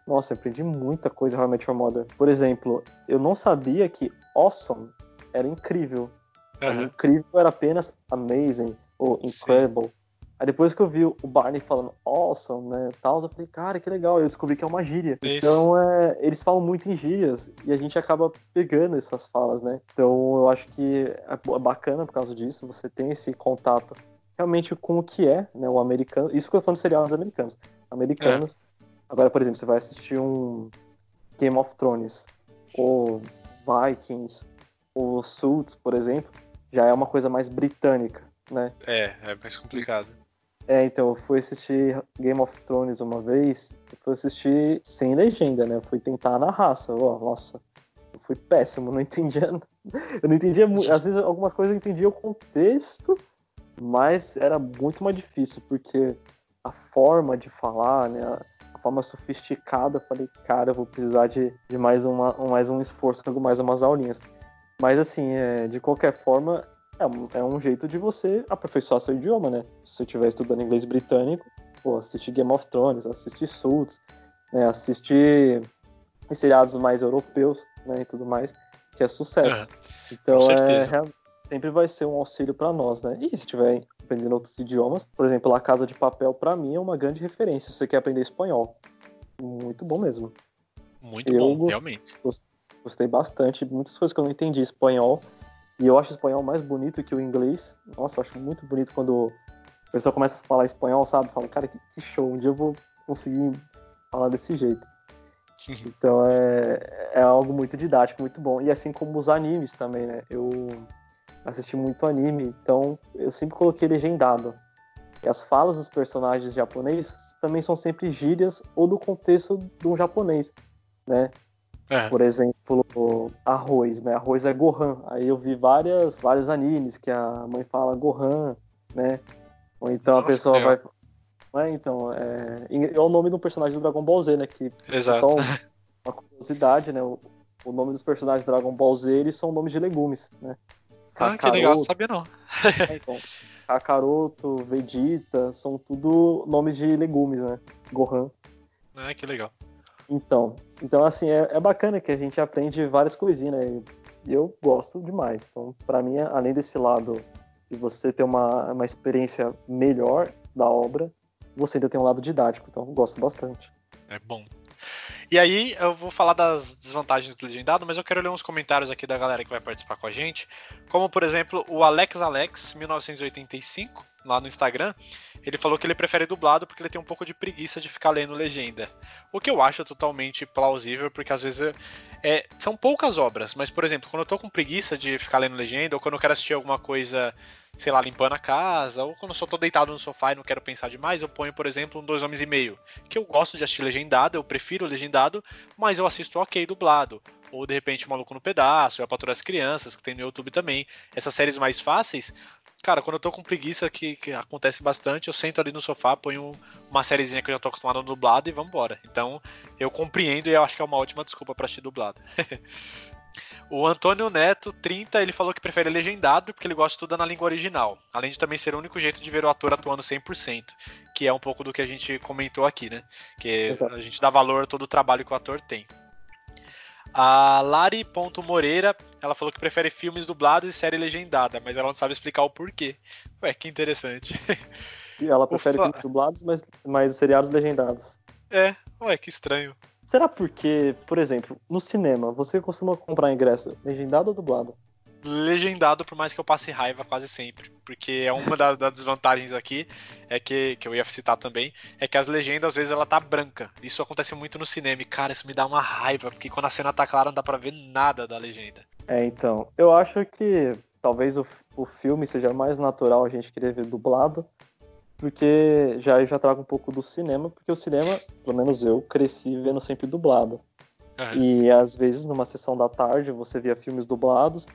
Nossa, eu aprendi muita coisa em How I Met Your Mother. Por exemplo, eu não sabia que awesome era incrível. Uhum. Incrível era apenas amazing ou incredible. Sim. Aí depois que eu vi o Barney falando awesome, né, tal, eu falei, cara, que legal, eu descobri que é uma gíria. Isso. Então, é, eles falam muito em gírias e a gente acaba pegando essas falas, né? Então, eu acho que é bacana por causa disso, você tem esse contato realmente com o que é, né, o americano. Isso que eu tô falando de seriados americanos. Americanos. É. Agora, por exemplo, você vai assistir um Game of Thrones ou Vikings ou Suits, por exemplo, já é uma coisa mais britânica, né? É, é mais complicado. É, então, eu fui assistir Game of Thrones uma vez, eu fui assistir sem legenda, né? Eu fui tentar na raça, ó, nossa, eu fui péssimo, não entendia, (laughs) eu não entendia, às vezes algumas coisas eu entendia o contexto, mas era muito mais difícil, porque a forma de falar, né, a forma sofisticada, eu falei, cara, eu vou precisar de, de mais, uma, mais um esforço, mais umas aulinhas. Mas assim, é, de qualquer forma, é um, é um jeito de você aperfeiçoar seu idioma, né? Se você estiver estudando inglês britânico, pô, assistir Game of Thrones, assistir Suits, né? assistir seriados mais europeus, né? E tudo mais, que é sucesso. É, então, é, sempre vai ser um auxílio para nós, né? E se estiver aprendendo outros idiomas, por exemplo, a Casa de Papel, para mim, é uma grande referência se você quer aprender espanhol. Muito bom mesmo. Muito Eu bom, gost... realmente. Gostei bastante. Muitas coisas que eu não entendi espanhol, e eu acho o espanhol mais bonito que o inglês. Nossa, eu acho muito bonito quando a pessoa começa a falar espanhol, sabe? Fala, cara, que, que show, um dia eu vou conseguir falar desse jeito. (laughs) Então é, é algo muito didático, muito bom. E assim como os animes também, né? Eu assisti muito anime, então eu sempre coloquei legendado. E as falas dos personagens japoneses também são sempre gírias ou do contexto de um japonês, né? É. Por exemplo, arroz, né? Arroz é Gohan. Aí eu vi várias, vários animes que a mãe fala Gohan, né? Ou então Nossa, a pessoa vai. É, então, é... é o nome do personagem do Dragon Ball Z, né? Que Exato. só uma curiosidade, né? O, o nome dos personagens do Dragon Ball Z, eles são nomes de legumes, né? Ah, Kakaroto, que legal, não sabia não. é, então, Kakaroto, Vegeta, são tudo nomes de legumes, né? Gohan. Ah, que legal. Então, então assim, é, é bacana que a gente aprende várias coisinhas, né? E eu gosto demais. Então, para mim, além desse lado de você ter uma, uma experiência melhor da obra, você ainda tem um lado didático. Então, gosto bastante. É bom. E aí, eu vou falar das desvantagens do legendado, mas eu quero ler uns comentários aqui da galera que vai participar com a gente. Como, por exemplo, o Alex Alex, 1985, lá no Instagram, ele falou que ele prefere dublado porque ele tem um pouco de preguiça de ficar lendo legenda. O que eu acho totalmente plausível, porque às vezes é, são poucas obras, mas, por exemplo, quando eu tô com preguiça de ficar lendo legenda, ou quando eu quero assistir alguma coisa, sei lá, limpando a casa, ou quando eu só tô deitado no sofá e não quero pensar demais, eu ponho, por exemplo, um Dois Homens e Meio, que eu gosto de assistir legendado, eu prefiro legendado, mas eu assisto ok dublado. Ou de repente Maluco no Pedaço, ou A Patrulha das Crianças, que tem no YouTube também. Essas séries mais fáceis, Cara, quando eu tô com preguiça, que, que acontece bastante, eu sento ali no sofá, ponho uma sériezinha que eu já tô acostumado a dublado e vambora. Então, eu compreendo e eu acho que é uma ótima desculpa para assistir dublado. (laughs) o Antônio Neto, 30, ele falou que prefere legendado porque ele gosta de tudo na língua original. Além de também ser o único jeito de ver o ator atuando 100%, que é um pouco do que a gente comentou aqui, né? Que Exato. a gente dá valor a todo o trabalho que o ator tem. A Lari.moreira, ela falou que prefere filmes dublados e série legendada, mas ela não sabe explicar o porquê. Ué, que interessante. E ela (laughs) prefere Ufa. filmes dublados, mas, mas seriados legendados. É, ué, que estranho. Será porque, por exemplo, no cinema, você costuma comprar ingresso legendado ou dublado? Legendado, por mais que eu passe raiva quase sempre. Porque é uma das, das, desvantagens aqui, é que, que eu ia citar também, é que as legendas, às vezes, ela tá branca. Isso acontece muito no cinema. E, cara, isso me dá uma raiva, porque quando a cena tá clara, não dá pra ver nada da legenda. É, então. Eu acho que talvez o, o filme seja mais natural a gente querer ver dublado, porque já eu já trago um pouco do cinema, porque o cinema, pelo menos eu, cresci vendo sempre dublado. Uhum. E às vezes numa sessão da tarde você via filmes dublados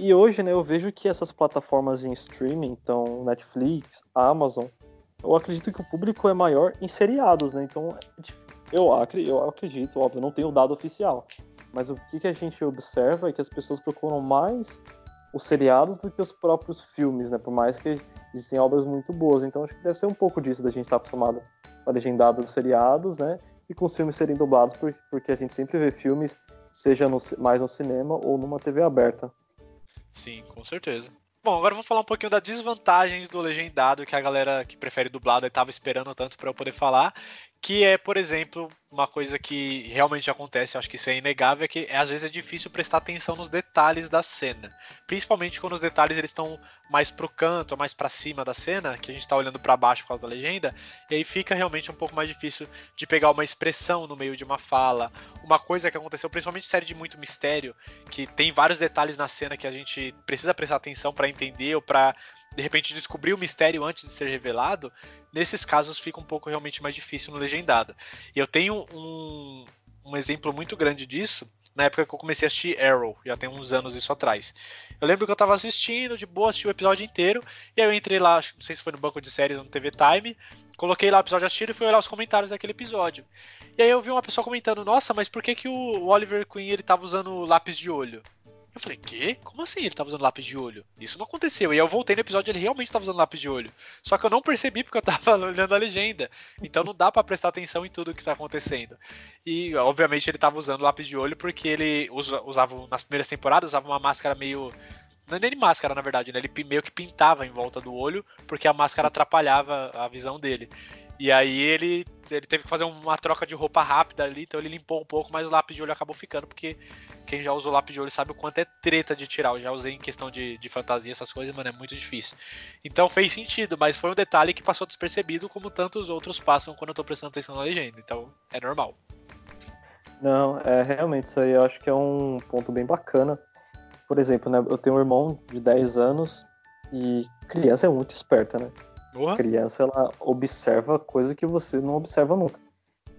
E hoje, né, eu vejo que essas plataformas em streaming, então Netflix, Amazon, eu acredito que o público é maior em seriados, né? Então, eu, eu acredito, óbvio, não tenho dado oficial. Mas o que, que a gente observa é que as pessoas procuram mais os seriados do que os próprios filmes, né? Por mais que existem obras muito boas. Então acho que deve ser um pouco disso da gente estar acostumado a legendada dos seriados, né? E com os filmes serem dublados, porque a gente sempre vê filmes, seja no, mais no cinema ou numa TV aberta. Sim, com certeza. Bom, agora vamos falar um pouquinho das desvantagens do legendado que a galera que prefere dublado estava esperando tanto para eu poder falar, que é, por exemplo, uma coisa que realmente acontece, acho que isso é inegável, é que às vezes é difícil prestar atenção nos detalhes da cena. Principalmente quando os detalhes eles estão mais pro canto, mais para cima da cena, que a gente está olhando para baixo por causa da legenda, e aí fica realmente um pouco mais difícil de pegar uma expressão no meio de uma fala. Uma coisa que aconteceu, principalmente série de muito mistério, que tem vários detalhes na cena que a gente precisa prestar atenção para entender ou para de repente descobrir o mistério antes de ser revelado, nesses casos fica um pouco realmente mais difícil no legendado. E eu tenho um, um exemplo muito grande disso na época que eu comecei a assistir Arrow, já tem uns anos isso atrás. Eu lembro que eu tava assistindo, de boa, assisti o episódio inteiro, e aí eu entrei lá, não sei se foi no banco de séries ou no TV Time, coloquei lá o episódio assistido e fui olhar os comentários daquele episódio. E aí eu vi uma pessoa comentando, nossa, mas por que, que o Oliver Queen ele tava usando lápis de olho? Eu falei, quê? Como assim ele tava usando lápis de olho? Isso não aconteceu. E eu voltei no episódio ele realmente tava usando lápis de olho. Só que eu não percebi porque eu tava (laughs) olhando a legenda. Então não dá para prestar atenção em tudo que tá acontecendo. E, obviamente, ele tava usando lápis de olho porque ele usa, usava, nas primeiras temporadas, usava uma máscara meio. Não é nem máscara, na verdade, né? Ele meio que pintava em volta do olho porque a máscara atrapalhava a visão dele. E aí ele, ele teve que fazer uma troca de roupa rápida ali, então ele limpou um pouco, mas o lápis de olho acabou ficando, porque quem já usou lápis de olho sabe o quanto é treta de tirar. Eu já usei em questão de, de fantasia, essas coisas, mano, é muito difícil. Então fez sentido, mas foi um detalhe que passou despercebido, como tantos outros passam quando eu tô prestando atenção na legenda. Então é normal. Não, é realmente isso aí eu acho que é um ponto bem bacana. Por exemplo, né, eu tenho um irmão de 10 anos e criança é muito esperta, né? A criança, ela observa coisas que você não observa nunca.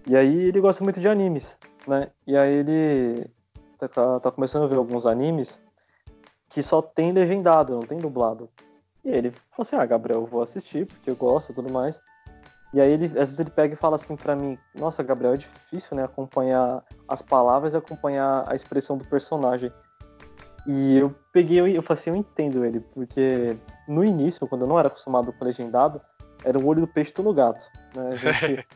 E aí ele gosta muito de animes, né? E aí ele tá, tá, tá começando a ver alguns animes que só tem legendado, não tem dublado. E aí ele falou assim, ah, Gabriel, eu vou assistir, porque eu gosto e tudo mais. E aí ele, às vezes ele pega e fala assim para mim, nossa, Gabriel, é difícil, né, acompanhar as palavras e acompanhar a expressão do personagem. E eu peguei, eu, falei assim, eu entendo ele, porque no início, quando eu não era acostumado com legendado, era o olho do peixe no gato. Né? A, gente,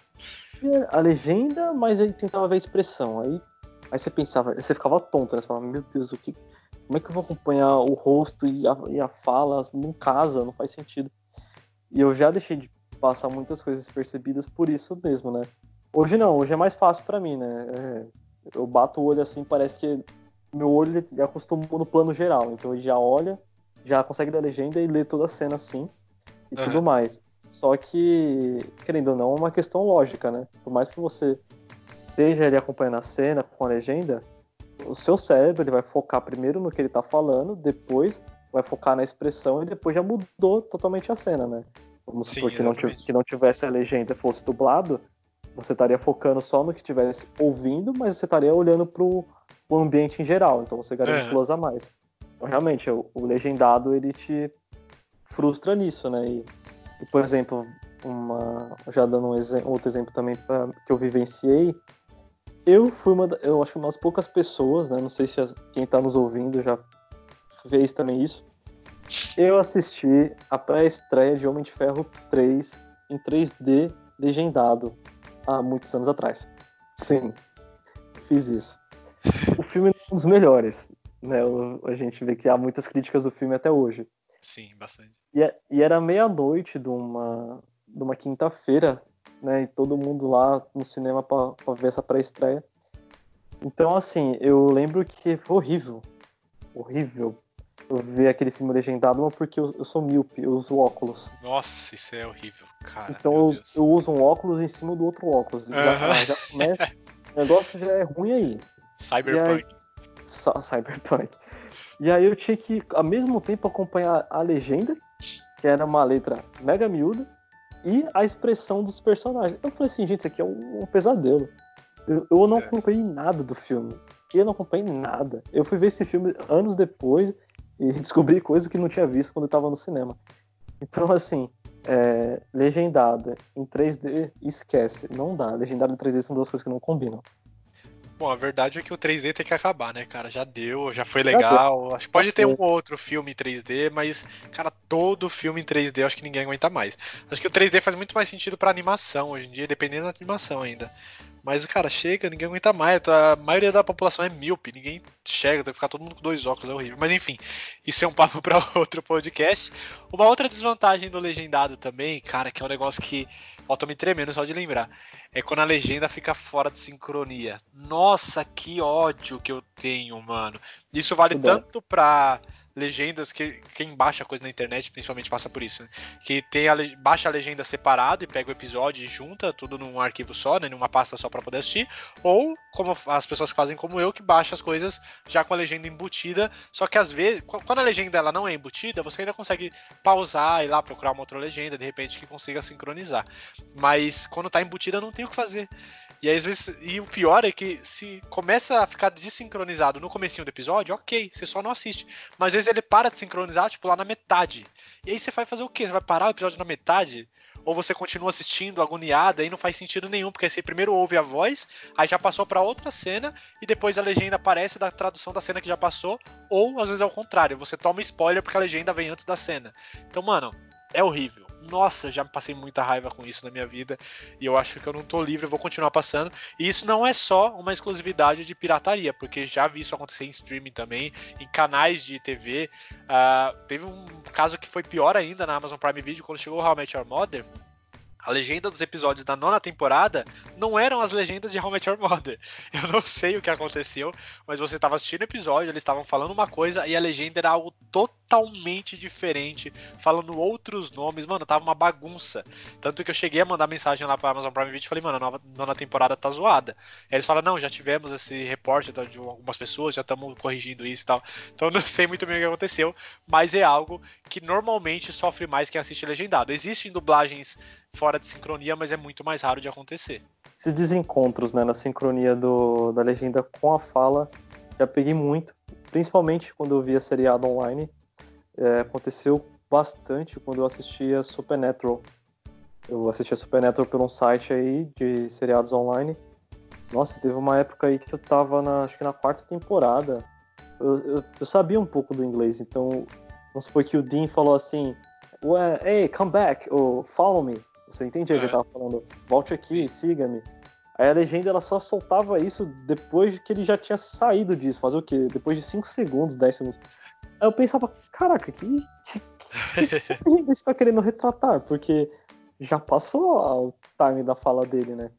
(laughs) a legenda, mas aí tentava ver a expressão. Aí, aí você pensava, você ficava tonto, né? Você falava, meu Deus, o que, como é que eu vou acompanhar o rosto e a, e a fala? Não casa, não faz sentido. E eu já deixei de passar muitas coisas percebidas por isso mesmo, né? Hoje não, hoje é mais fácil para mim, né? É, eu bato o olho assim, parece que meu olho ele acostumou no plano geral, então ele já olha, já consegue ler a legenda e ler toda a cena assim e uhum. tudo mais. Só que, querendo ou não, é uma questão lógica, né? Por mais que você esteja ali acompanhando a cena com a legenda, o seu cérebro ele vai focar primeiro no que ele está falando, depois vai focar na expressão e depois já mudou totalmente a cena, né? Vamos supor que não, que não tivesse a legenda fosse dublado, você estaria focando só no que estivesse ouvindo, mas você estaria olhando pro, o ambiente em geral, então você ganha é. plus a mais. Então, realmente, o, o, legendado ele te frustra nisso, né? E, e por exemplo, uma, já dando um exe outro exemplo também pra, que eu vivenciei, eu fui uma, eu acho que uma das poucas pessoas, né? Não sei se as, quem está nos ouvindo já fez também isso. Eu assisti a pré-estreia de Homem de Ferro 3 em 3D legendado há muitos anos atrás. Sim, fiz isso um dos melhores. Né? A gente vê que há muitas críticas do filme até hoje. Sim, bastante. E, é, e era meia-noite de uma, de uma quinta-feira, né? E todo mundo lá no cinema para ver essa pré-estreia. Então, assim, eu lembro que foi horrível. Horrível. Eu ver aquele filme legendado, porque eu, eu sou míope, eu uso óculos. Nossa, isso é horrível, cara. Então eu, eu, uso um óculos em cima do outro óculos. Já, já começa, o negócio já é ruim aí. (laughs) Cyberpunk. Aí, (laughs) cyberpunk. E aí eu tinha que, ao mesmo tempo, acompanhar a legenda, que era uma letra mega miúda, e a expressão dos personagens. Eu falei assim, gente, isso aqui é um, um pesadelo. Eu, eu não é. acompanhei nada do filme. Eu não acompanhei nada. Eu fui ver esse filme anos depois e (laughs) descobri coisas que não tinha visto quando estava no cinema. Então, assim, é, legendada em 3D, esquece, não dá. Legendada em 3D são duas coisas que não combinam. Bom, a verdade é que o 3D tem que acabar, né, cara? Já deu, já foi legal. Acho que pode ter um outro filme em 3D, mas, cara, todo filme em 3D eu acho que ninguém aguenta mais. Acho que o 3D faz muito mais sentido para animação hoje em dia, dependendo da animação ainda. Mas, cara, chega, ninguém aguenta mais. A maioria da população é míope, ninguém chega, tem que ficar todo mundo com dois óculos, é horrível. Mas enfim, isso é um papo (laughs) para outro podcast. Uma outra desvantagem do legendado também, cara, que é um negócio que. Ó, tô me tremendo só de lembrar. É quando a legenda fica fora de sincronia. Nossa, que ódio que eu tenho, mano. Isso vale tanto pra legendas que quem baixa coisa na internet principalmente passa por isso, né? que tem a, baixa a legenda separado e pega o episódio e junta tudo num arquivo só, né, numa pasta só para poder assistir, ou como as pessoas que fazem como eu que baixa as coisas já com a legenda embutida, só que às vezes quando a legenda ela não é embutida, você ainda consegue pausar e lá procurar uma outra legenda de repente que consiga sincronizar. Mas quando tá embutida não tem o que fazer. E às vezes, e o pior é que se começa a ficar desincronizado no comecinho do episódio, ok, você só não assiste. Mas às vezes ele para de sincronizar, tipo, lá na metade. E aí você vai fazer o quê? Você vai parar o episódio na metade? Ou você continua assistindo agoniada e não faz sentido nenhum, porque você primeiro ouve a voz, aí já passou para outra cena e depois a legenda aparece da tradução da cena que já passou, ou às vezes é o contrário, você toma spoiler porque a legenda vem antes da cena. Então, mano, é horrível nossa, já passei muita raiva com isso na minha vida e eu acho que eu não tô livre, eu vou continuar passando. E isso não é só uma exclusividade de pirataria, porque já vi isso acontecer em streaming também, em canais de TV. Uh, ah, teve um caso que foi pior ainda na Amazon Prime Video quando chegou o How I Met Your Mother a legenda dos episódios da nona temporada não eram as legendas de How I Met Your Mother. (laughs) Eu não sei o que aconteceu, mas você estava assistindo o episódio, eles estavam falando uma coisa e a legenda era algo totalmente diferente, falando outros nomes. Mano, tava uma bagunça. Tanto que eu cheguei a mandar mensagem lá pra Amazon Prime Video e falei, mano, a nova, nona temporada tá zoada. Aí eles falaram, não, já tivemos esse reporte de algumas pessoas, já estamos corrigindo isso e tal. Então eu não (laughs) sei muito bem o que aconteceu, mas é algo que normalmente sofre mais quem assiste legendado. Existem dublagens fora de sincronia, mas é muito mais raro de acontecer. Esses desencontros né, na sincronia do, da legenda com a fala, já peguei muito, principalmente quando eu via seriado online. É, aconteceu bastante quando eu assistia Supernatural. Eu assistia Supernatural por um site aí de seriados online. Nossa, teve uma época aí que eu tava na, acho que na quarta temporada. Eu, eu, eu sabia um pouco do inglês, então vamos supor que o Dean falou assim: Hey, come back, ou follow me. Você entende o que ele tava falando? Volte aqui, siga-me. Aí a legenda ela só soltava isso depois que ele já tinha saído disso. Fazer o quê? Depois de 5 segundos, 10 segundos. Aí eu pensava, caraca, que, que, que, que (laughs) você tá querendo retratar? Porque já passou o time da fala dele, né?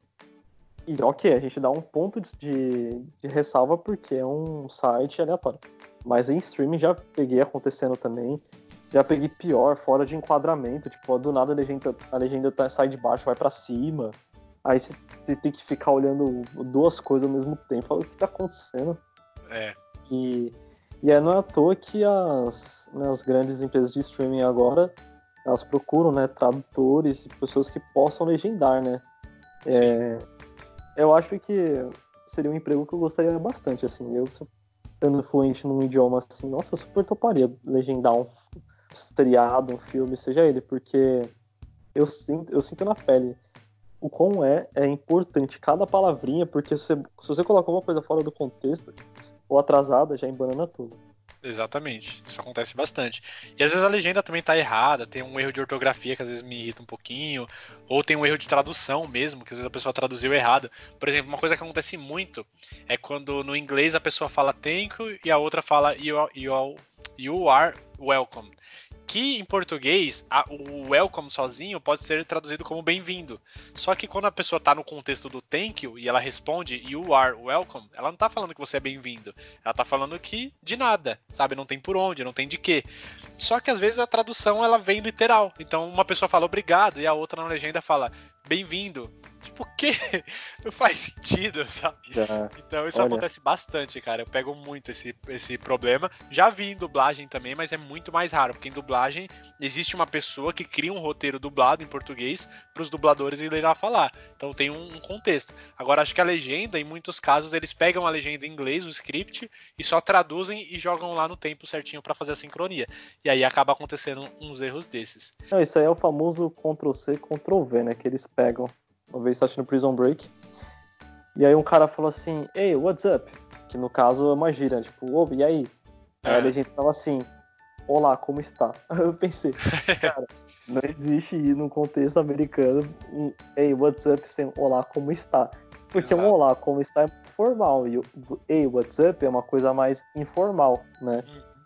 E ok, a gente dá um ponto de, de ressalva porque é um site aleatório. Mas em streaming já peguei acontecendo também. Já peguei pior, fora de enquadramento. Tipo, do nada a legenda, a legenda tá, sai de baixo, vai para cima. Aí você tem que ficar olhando duas coisas ao mesmo tempo. Fala, o que tá acontecendo? É. E, e é, não é à toa que as, né, as grandes empresas de streaming agora elas procuram né, tradutores e pessoas que possam legendar, né? É, eu acho que seria um emprego que eu gostaria bastante, assim. Eu, sendo fluente num idioma assim, nossa, eu super toparia legendar um, seriado, um filme, seja ele, porque eu sinto, eu sinto na pele o quão é, é importante cada palavrinha, porque se você, se você colocar uma coisa fora do contexto, ou atrasada, já embanana tudo. Exatamente, isso acontece bastante. E às vezes a legenda também tá errada, tem um erro de ortografia que às vezes me irrita um pouquinho, ou tem um erro de tradução mesmo, que às vezes a pessoa traduziu errado. Por exemplo, uma coisa que acontece muito é quando no inglês a pessoa fala thank you e a outra fala you, you, you are welcome que em português a, o welcome sozinho pode ser traduzido como bem-vindo. Só que quando a pessoa tá no contexto do thank you e ela responde you are welcome, ela não tá falando que você é bem-vindo. Ela tá falando que de nada, sabe? Não tem por onde, não tem de quê. Só que às vezes a tradução ela vem literal. Então uma pessoa fala obrigado e a outra na legenda fala bem-vindo. Tipo, o quê? (laughs) Não faz sentido, sabe? É, então isso olha. acontece bastante, cara. Eu pego muito esse, esse problema. Já vi em dublagem também, mas é muito mais raro, porque em dublagem existe uma pessoa que cria um roteiro dublado em português para os dubladores irem lá falar. Então tem um, um, contexto. Agora, acho que a legenda, em muitos casos, eles pegam a legenda em inglês, o script, e só traduzem e jogam lá no tempo certinho para fazer a sincronia. E aí acaba acontecendo uns erros desses. Não, isso aí é o famoso Ctrl-C, Ctrl-V, né? Que eles pegam. Uma vez tá assistindo Prison Break. E aí um cara falou assim, Hey, what's up? Que no caso é uma gira, tipo, ô, e aí? É. Aí a legenda tava assim, Olá, como está? (laughs) Eu pensei, cara, não existe no contexto americano um Hey, what's up sem Olá, como está? Porque Exato. um Olá, como está é formal e o Hey, what's up é uma coisa mais informal, né? Uhum.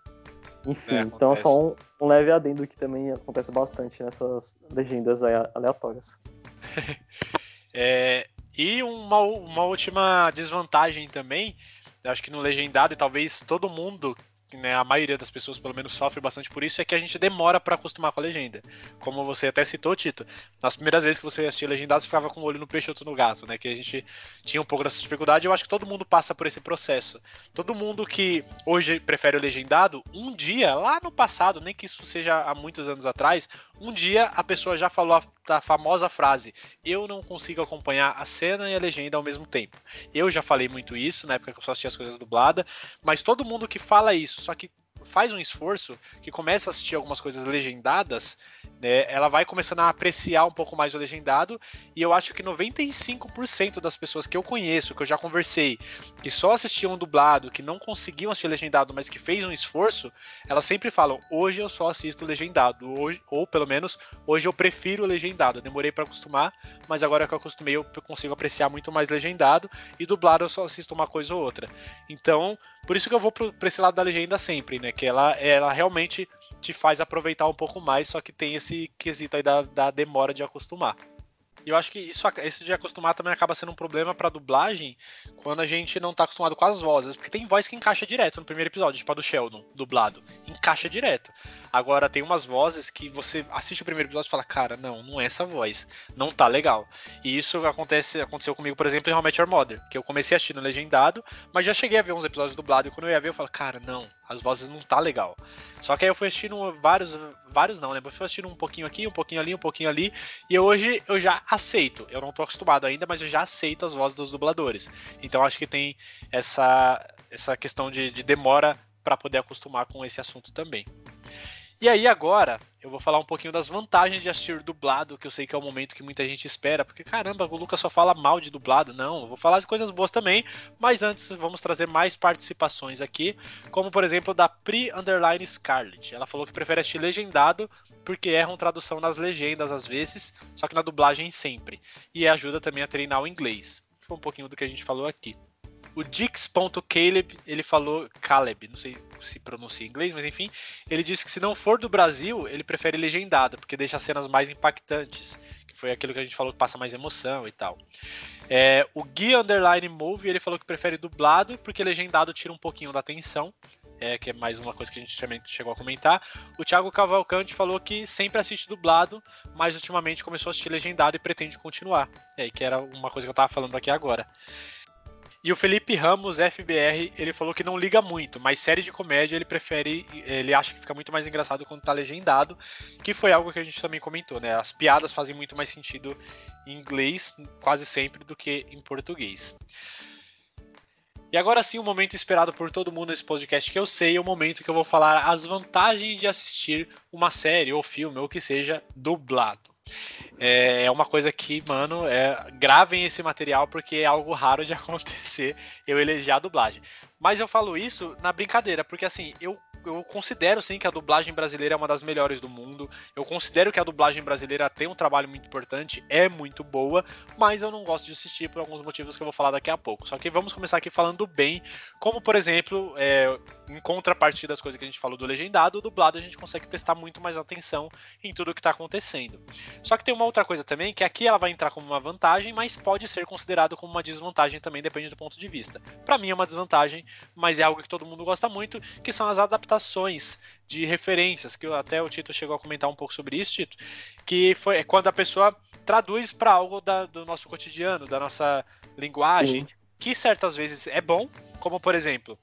Enfim, é, então é só um, um, leve adendo que também acontece bastante nessas legendas aleatórias. (laughs) é, e uma, uma última desvantagem também, acho que no legendado, e talvez todo mundo né, a maioria das pessoas pelo menos sofre bastante por isso, é que a gente demora para acostumar com a legenda. Como você até citou, Tito, nas primeiras vezes que você assistia legendado, você ficava com o olho no peixe outro no gato, né? Que a gente tinha um pouco dessa dificuldade. Eu acho que todo mundo passa por esse processo. Todo mundo que hoje prefere o legendado, um dia, lá no passado, nem que isso seja há muitos anos atrás, um dia a pessoa já falou a, a famosa frase: Eu não consigo acompanhar a cena e a legenda ao mesmo tempo. Eu já falei muito isso na época que eu só assistia as coisas dubladas, mas todo mundo que fala isso, só que faz um esforço, que começa a assistir algumas coisas legendadas, né, ela vai começando a apreciar um pouco mais o legendado, e eu acho que 95% das pessoas que eu conheço, que eu já conversei, que só assistiam dublado, que não conseguiam assistir legendado, mas que fez um esforço, elas sempre falam: hoje eu só assisto legendado, hoje, ou pelo menos hoje eu prefiro legendado. Eu demorei para acostumar, mas agora que eu acostumei eu consigo apreciar muito mais legendado, e dublado eu só assisto uma coisa ou outra. Então, por isso que eu vou para esse lado da legenda sempre, né? Que ela, ela realmente te faz aproveitar um pouco mais, só que tem esse quesito aí da, da demora de acostumar. E eu acho que isso, isso de acostumar também acaba sendo um problema pra dublagem quando a gente não tá acostumado com as vozes. Porque tem voz que encaixa direto no primeiro episódio, tipo a do Sheldon, dublado. Encaixa direto. Agora tem umas vozes que você assiste o primeiro episódio e fala, cara, não, não é essa voz. Não tá legal. E isso acontece, aconteceu comigo, por exemplo, em How Met Your Mother, que eu comecei assistindo legendado, mas já cheguei a ver uns episódios dublados e quando eu ia ver, eu falo, cara, não, as vozes não tá legal. Só que aí eu fui assistindo vários, vários não, né? Eu fui assistindo um pouquinho aqui, um pouquinho ali, um pouquinho ali, e hoje eu já aceito. Eu não tô acostumado ainda, mas eu já aceito as vozes dos dubladores. Então acho que tem essa, essa questão de, de demora para poder acostumar com esse assunto também. E aí agora eu vou falar um pouquinho das vantagens de assistir dublado, que eu sei que é o momento que muita gente espera, porque caramba, o Lucas só fala mal de dublado. Não, eu vou falar de coisas boas também, mas antes vamos trazer mais participações aqui, como por exemplo da Pri Underline Scarlet. Ela falou que prefere assistir legendado porque erram tradução nas legendas às vezes, só que na dublagem sempre. E ajuda também a treinar o inglês. Foi um pouquinho do que a gente falou aqui. O Dix.Caleb, ele falou Caleb, não sei se pronuncia em inglês, mas enfim, ele disse que se não for do Brasil, ele prefere legendado, porque deixa as cenas mais impactantes, que foi aquilo que a gente falou que passa mais emoção e tal. É, o Gui Underline Move, ele falou que prefere dublado, porque legendado tira um pouquinho da atenção, é, que é mais uma coisa que a gente também chegou a comentar. O Thiago Cavalcante falou que sempre assiste dublado, mas ultimamente começou a assistir legendado e pretende continuar. É, que era uma coisa que eu tava falando aqui agora. E o Felipe Ramos, FBR, ele falou que não liga muito, mas série de comédia ele prefere, ele acha que fica muito mais engraçado quando tá legendado, que foi algo que a gente também comentou, né? As piadas fazem muito mais sentido em inglês, quase sempre, do que em português. E agora sim, o momento esperado por todo mundo nesse podcast que eu sei, é o momento que eu vou falar as vantagens de assistir uma série ou filme ou que seja dublado. É, é uma coisa que, mano, é, gravem esse material porque é algo raro de (laughs) acontecer eu eleger a dublagem. Mas eu falo isso na brincadeira, porque assim, eu eu considero sim que a dublagem brasileira é uma das melhores do mundo. Eu considero que a dublagem brasileira tem um trabalho muito importante, é muito boa, mas eu não gosto de assistir por alguns motivos que eu vou falar daqui a pouco. Só que vamos começar aqui falando bem, como por exemplo, é, em contrapartida das coisas que a gente falou do legendado, o dublado a gente consegue prestar muito mais atenção em tudo o que está acontecendo. Só que tem uma outra coisa também, que aqui ela vai entrar como uma vantagem, mas pode ser considerado como uma desvantagem também, depende do ponto de vista. Para mim é uma desvantagem, mas é algo que todo mundo gosta muito, que são as adaptações de referências, que até o Tito chegou a comentar um pouco sobre isso, Tito, que foi quando a pessoa traduz para algo da, do nosso cotidiano, da nossa linguagem, Sim. que certas vezes é bom, como por exemplo,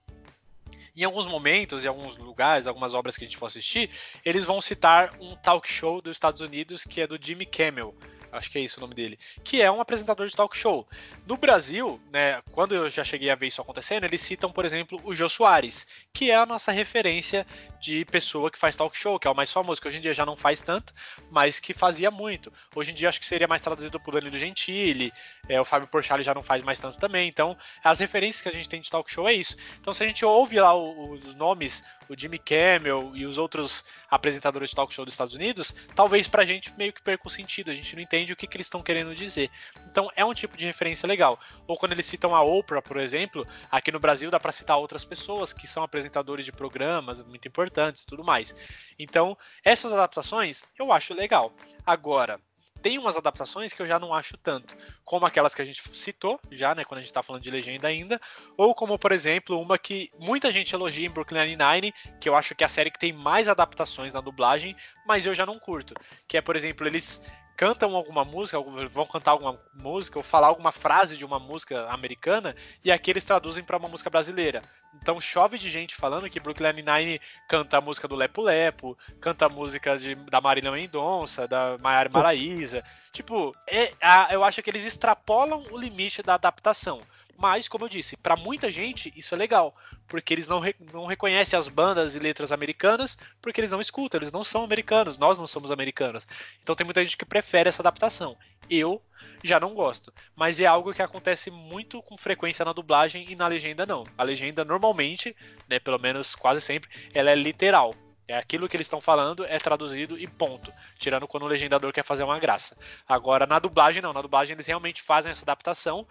em alguns momentos, em alguns lugares, algumas obras que a gente for assistir, eles vão citar um talk show dos Estados Unidos que é do Jimmy Kimmel acho que é isso o nome dele, que é um apresentador de talk show. No Brasil, né, quando eu já cheguei a ver isso acontecendo, eles citam, por exemplo, o Jô Soares, que é a nossa referência de pessoa que faz talk show, que é o mais famoso, que hoje em dia já não faz tanto, mas que fazia muito. Hoje em dia acho que seria mais traduzido por Danilo Gentili, é, o Fábio Porchat já não faz mais tanto também. Então, as referências que a gente tem de talk show é isso. Então, se a gente ouve lá os nomes, o Jimmy Kimmel e os outros apresentadores de talk show dos Estados Unidos, talvez pra gente meio que perca o sentido, a gente não entende o que, que eles estão querendo dizer. Então, é um tipo de referência legal. Ou quando eles citam a Oprah, por exemplo, aqui no Brasil dá para citar outras pessoas que são apresentadores de programas muito importantes e tudo mais. Então, essas adaptações eu acho legal. Agora, tem umas adaptações que eu já não acho tanto, como aquelas que a gente citou já, né, quando a gente tá falando de legenda ainda, ou como, por exemplo, uma que muita gente elogia em Brooklyn Nine-Nine, que eu acho que é a série que tem mais adaptações na dublagem, mas eu já não curto, que é, por exemplo, eles cantam alguma música, vão cantar alguma música ou falar alguma frase de uma música americana e aqui eles traduzem para uma música brasileira. Então chove de gente falando que Brooklyn Nine-Nine canta a música do Lepo Lepo, canta a música de, da Marília Mendonça, da Maiara Maraíza. Tipo, é, a, eu acho que eles extrapolam o limite da adaptação. Mas, como eu disse, para muita gente isso é legal, porque eles não, re não reconhecem as bandas e letras americanas, porque eles não escutam, eles não são americanos, nós não somos americanos. Então tem muita gente que prefere essa adaptação. Eu já não gosto, mas é algo que acontece muito com frequência na dublagem e na legenda não. A legenda normalmente, né, pelo menos quase sempre, ela é literal. É aquilo que eles estão falando, é traduzido e ponto. Tirando quando o legendador quer fazer uma graça. Agora, na dublagem, não. Na dublagem, eles realmente fazem essa adaptação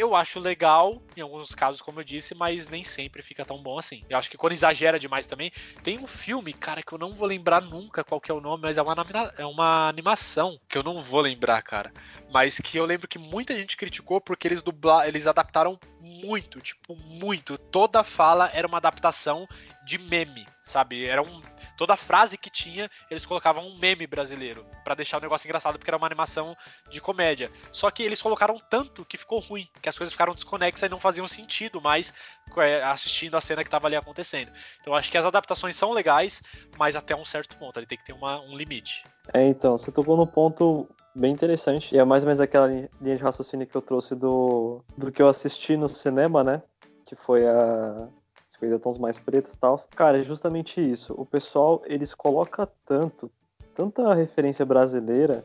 eu acho legal, em alguns casos, como eu disse, mas nem sempre fica tão bom assim. Eu acho que quando exagera demais também. Tem um filme, cara, que eu não vou lembrar nunca qual que é o nome, mas é uma, é uma animação que eu não vou lembrar, cara. Mas que eu lembro que muita gente criticou porque eles dublar, eles adaptaram muito, tipo, muito. Toda fala era uma adaptação de meme, sabe? Era um toda frase que tinha, eles colocavam um meme brasileiro para deixar o negócio engraçado porque era uma animação de comédia. Só que eles colocaram tanto que ficou ruim, que as coisas ficaram desconexas e não faziam sentido mais é, assistindo a cena que estava ali acontecendo. Então acho que as adaptações são legais, mas até um certo ponto, ele tem que ter uma, um limite. É, então, você tocou no ponto bem interessante. E é mais ou menos aquela linha de raciocínio que eu trouxe do, do que eu assisti no cinema, né? Que foi a 50 tons mais pretos e tal. Cara, é justamente isso. O pessoal, eles colocam tanto, tanta referência brasileira,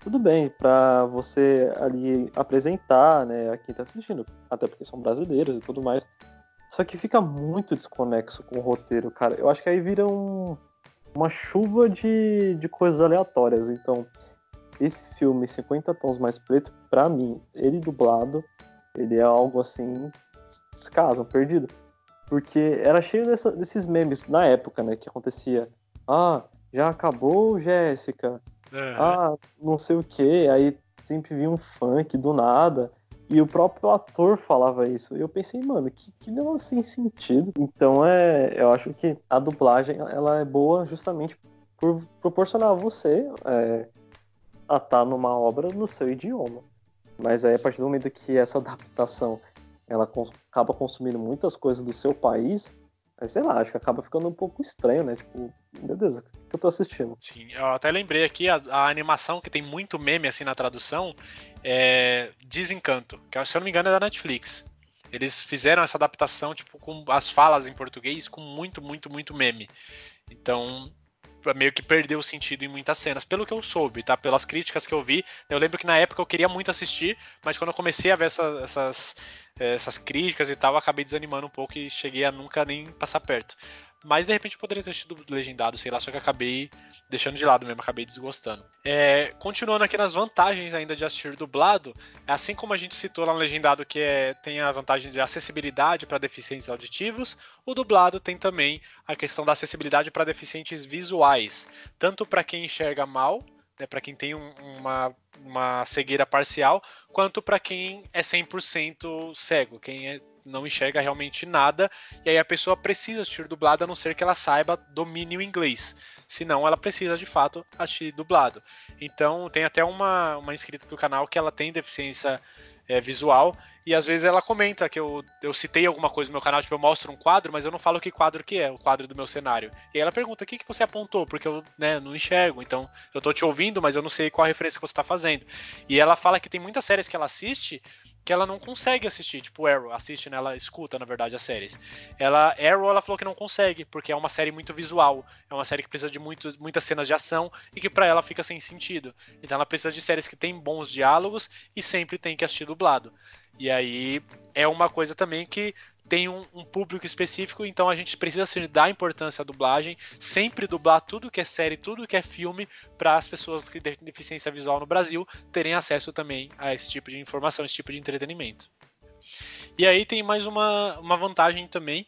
tudo bem, para você ali apresentar, né, a quem tá assistindo, até porque são brasileiros e tudo mais. Só que fica muito desconexo com o roteiro, cara. Eu acho que aí vira um, uma chuva de, de coisas aleatórias. Então, esse filme 50 tons mais preto, para mim, ele dublado, ele é algo assim, descaso, perdido. Porque era cheio dessa, desses memes na época, né? Que acontecia. Ah, já acabou, Jéssica. Uhum. Ah, não sei o que. Aí sempre vinha um funk do nada. E o próprio ator falava isso. E eu pensei, mano, que, que negócio sem sentido. Então é. Eu acho que a dublagem ela é boa justamente por proporcionar a você é, a estar tá numa obra no seu idioma. Mas aí, a partir do momento que essa adaptação ela cons acaba consumindo muitas coisas do seu país, aí sei lá, acho que acaba ficando um pouco estranho, né? Tipo, meu Deus, o que eu tô assistindo? Sim, eu até lembrei aqui a, a animação que tem muito meme assim na tradução é Desencanto, que se eu não me engano é da Netflix. Eles fizeram essa adaptação, tipo, com as falas em português com muito, muito, muito meme. Então, meio que perdeu o sentido em muitas cenas, pelo que eu soube, tá? Pelas críticas que eu vi. Eu lembro que na época eu queria muito assistir, mas quando eu comecei a ver essa, essas, essas críticas e tal, acabei desanimando um pouco e cheguei a nunca nem passar perto. Mas de repente eu poderia ter assistido legendado, sei lá, só que acabei deixando de lado mesmo, acabei desgostando. É, continuando aqui nas vantagens ainda de assistir dublado, assim como a gente citou lá no legendado que é, tem a vantagem de acessibilidade para deficientes auditivos, o dublado tem também a questão da acessibilidade para deficientes visuais, tanto para quem enxerga mal, né, para quem tem um, uma, uma cegueira parcial, quanto para quem é 100% cego, quem é não enxerga realmente nada, e aí a pessoa precisa assistir dublado a não ser que ela saiba domine o inglês. senão ela precisa de fato assistir dublado. Então tem até uma, uma inscrita do canal que ela tem deficiência é, visual e às vezes ela comenta que eu, eu citei alguma coisa no meu canal, tipo, eu mostro um quadro, mas eu não falo que quadro que é, o quadro do meu cenário. E aí ela pergunta, o que, que você apontou? Porque eu né, não enxergo, então eu tô te ouvindo, mas eu não sei qual referência que você tá fazendo. E ela fala que tem muitas séries que ela assiste que ela não consegue assistir, tipo Arrow, assiste, né, ela escuta, na verdade, as séries. Ela, Arrow, ela falou que não consegue, porque é uma série muito visual, é uma série que precisa de muito, muitas cenas de ação e que para ela fica sem sentido. Então ela precisa de séries que tem bons diálogos e sempre tem que assistir dublado. E aí é uma coisa também que tem um, um, público específico, então a gente precisa dar importância à dublagem, sempre dublar tudo que é série, tudo que é filme, para as pessoas que têm deficiência visual no Brasil terem acesso também a esse tipo de informação, esse tipo de entretenimento. E aí tem mais uma, uma vantagem também,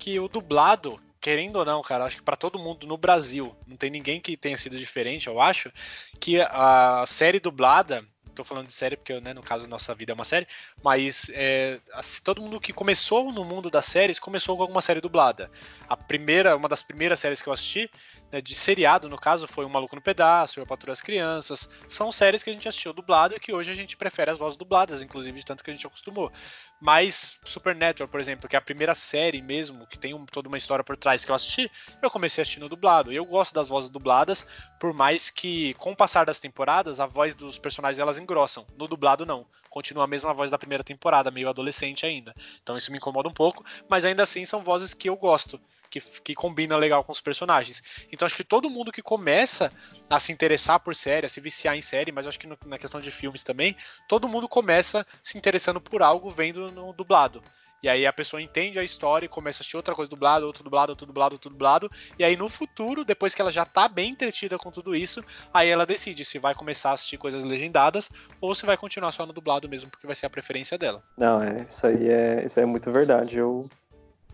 que o dublado, querendo ou não, cara, acho que para todo mundo no Brasil, não tem ninguém que tenha sido diferente, eu acho, que a série dublada tô falando de série porque, né, no caso, nossa vida é uma série, mas é, assim, todo mundo que começou no mundo das séries começou com alguma série dublada. A primeira, uma das primeiras séries que eu assisti, né, de seriado, no caso, foi O Maluco no Pedaço, Eu Patrulho as Crianças. São séries que a gente assistiu dublado e que hoje a gente prefere as vozes dubladas, inclusive, de tanto que a gente acostumou. Mas Supernatural, por exemplo, que é a primeira série mesmo, que tem um, toda uma história por trás que eu assisti, eu comecei assistindo dublado. E eu gosto das vozes dubladas, por mais que, com o passar das temporadas, a voz dos personagens elas engrossam. No dublado, não. Continua a mesma voz da primeira temporada, meio adolescente ainda. Então isso me incomoda um pouco, mas ainda assim são vozes que eu gosto que, que combina legal com os personagens. Então acho que todo mundo que começa a se interessar por série, a se viciar em série, mas acho que no, na questão de filmes também, todo mundo começa se interessando por algo vendo no dublado. E aí a pessoa entende a história e começa a assistir outra coisa dublado, outro dublado, outro dublado, outro dublado. E aí no futuro, depois que ela já tá bem entretida com tudo isso, aí ela decide se vai começar a assistir coisas legendadas ou se vai continuar só no dublado mesmo, porque vai ser a preferência dela. Não, é, isso aí é, isso aí é muito verdade. Eu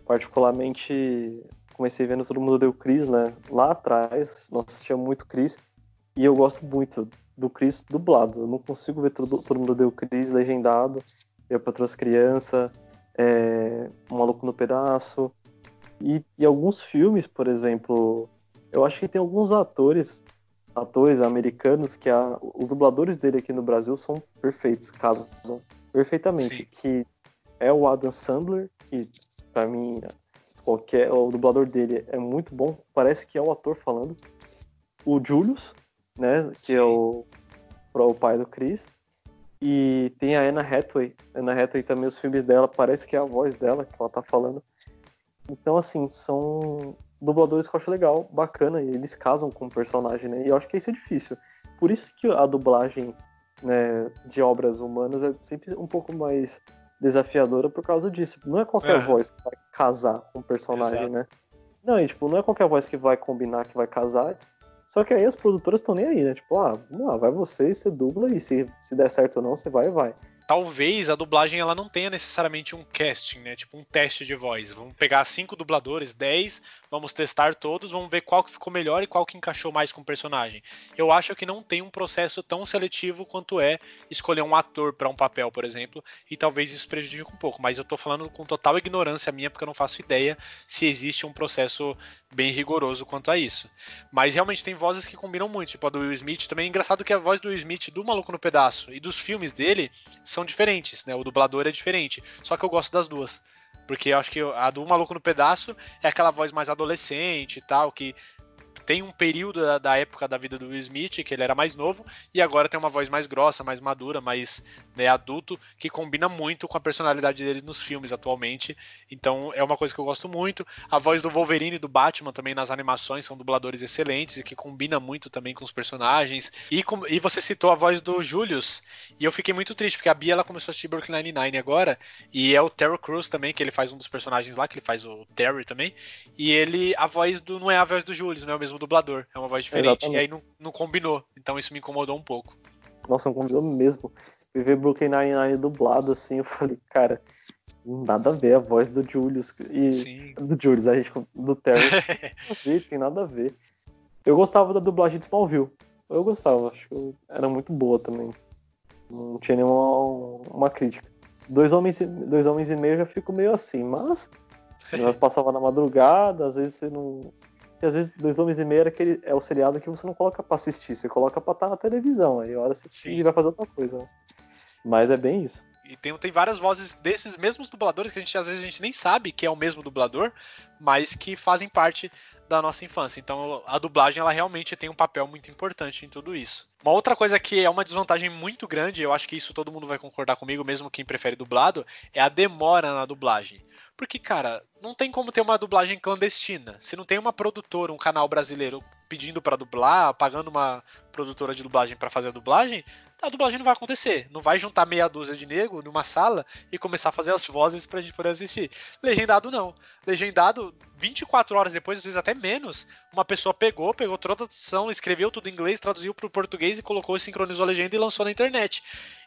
particularmente comecei vendo Todo Mundo Deu Cris, né? Lá atrás, nós assistia muito Cris. E eu gosto muito do Cris dublado. Eu não consigo ver todo, todo Mundo Deu Cris legendado. Eu para outras crianças, é, Um Maluco no Pedaço. E, e alguns filmes, por exemplo, eu acho que tem alguns atores, atores americanos, que a, os dubladores dele aqui no Brasil são perfeitos, casam perfeitamente. Sim. Que é o Adam Sandler, que Pra mim, qualquer, o dublador dele é muito bom. Parece que é o ator falando. O Julius, né? Que Sim. é o, o pai do Chris. E tem a Anna Hathaway. Anna Hathaway também, os filmes dela, parece que é a voz dela que ela tá falando. Então, assim, são dubladores que eu acho legal, bacana, e eles casam com o personagem, né? E eu acho que isso é difícil. Por isso que a dublagem né, de obras humanas é sempre um pouco mais desafiadora por causa disso. Não é qualquer é. voz que vai casar com o personagem, Exato. né? Não, e, tipo, não é qualquer voz que vai combinar que vai casar. Só que aí as produtoras estão nem aí, né? Tipo, ah, vamos lá, vai você, você dubla e se, se der certo ou não, você vai e vai talvez a dublagem ela não tenha necessariamente um casting, né? Tipo um teste de voz. Vamos pegar cinco dubladores, dez, vamos testar todos, vamos ver qual que ficou melhor e qual que encaixou mais com o personagem. Eu acho que não tem um processo tão seletivo quanto é escolher um ator para um papel, por exemplo, e talvez isso prejudique um pouco. Mas eu tô falando com total ignorância minha, porque eu não faço ideia se existe um processo bem rigoroso quanto a isso. Mas realmente tem vozes que combinam muito, tipo a do Will Smith. Também é engraçado que a voz do Will Smith do Maluco no Pedaço e dos filmes dele são diferentes, né? O dublador é diferente. Só que eu gosto das duas. Porque eu acho que a do Maluco no Pedaço é aquela voz mais adolescente e tal, que tem um período da, da, época da vida do Will Smith, que ele era mais novo, e agora tem uma voz mais grossa, mais madura, mais né, adulto, que combina muito com a personalidade dele nos filmes atualmente. Então é uma coisa que eu gosto muito. A voz do Wolverine e do Batman também nas animações são dubladores excelentes e que combina muito também com os personagens. E, com, e você citou a voz do Julius, e eu fiquei muito triste, porque a Bia ela começou a assistir Brooklyn Nine-Nine agora, e é o Terry Crews também, que ele faz um dos personagens lá, que ele faz o Terry também, e ele, a voz do, não é a voz do Julius, não é o mesmo dublador, é uma voz diferente, Exatamente. e aí não, não combinou, então isso me incomodou um pouco. Nossa, não combinou mesmo ver Brooklyn Nine-Nine dublado, assim, eu falei, cara, nada a ver a voz do Julius e Sim. do Julius, a gente do Terry, (laughs) não tem nada a ver. Eu gostava da dublagem de Smallville. Eu gostava, acho que era muito boa também. Não tinha nenhuma uma crítica. Dois homens, dois homens e meio eu já fico meio assim, mas nós passava na madrugada, às vezes você não que às vezes Dois Homens e Meio era aquele, é o seriado que você não coloca pra assistir, você coloca pra estar na televisão. Aí a hora você Sim. vai fazer outra coisa. Né? Mas é bem isso. E tem, tem várias vozes desses mesmos dubladores que a gente às vezes a gente nem sabe que é o mesmo dublador, mas que fazem parte da nossa infância. Então a dublagem ela realmente tem um papel muito importante em tudo isso. Uma outra coisa que é uma desvantagem muito grande, eu acho que isso todo mundo vai concordar comigo, mesmo quem prefere dublado, é a demora na dublagem. Porque, cara, não tem como ter uma dublagem clandestina. Se não tem uma produtora, um canal brasileiro pedindo para dublar, pagando uma produtora de dublagem para fazer a dublagem, a dublagem não vai acontecer. Não vai juntar meia dúzia de nego numa sala e começar a fazer as vozes pra gente poder assistir. Legendado não. Legendado, 24 horas depois, às vezes até menos, uma pessoa pegou, pegou toda a tradução, escreveu tudo em inglês, traduziu pro português e colocou, sincronizou a legenda e lançou na internet.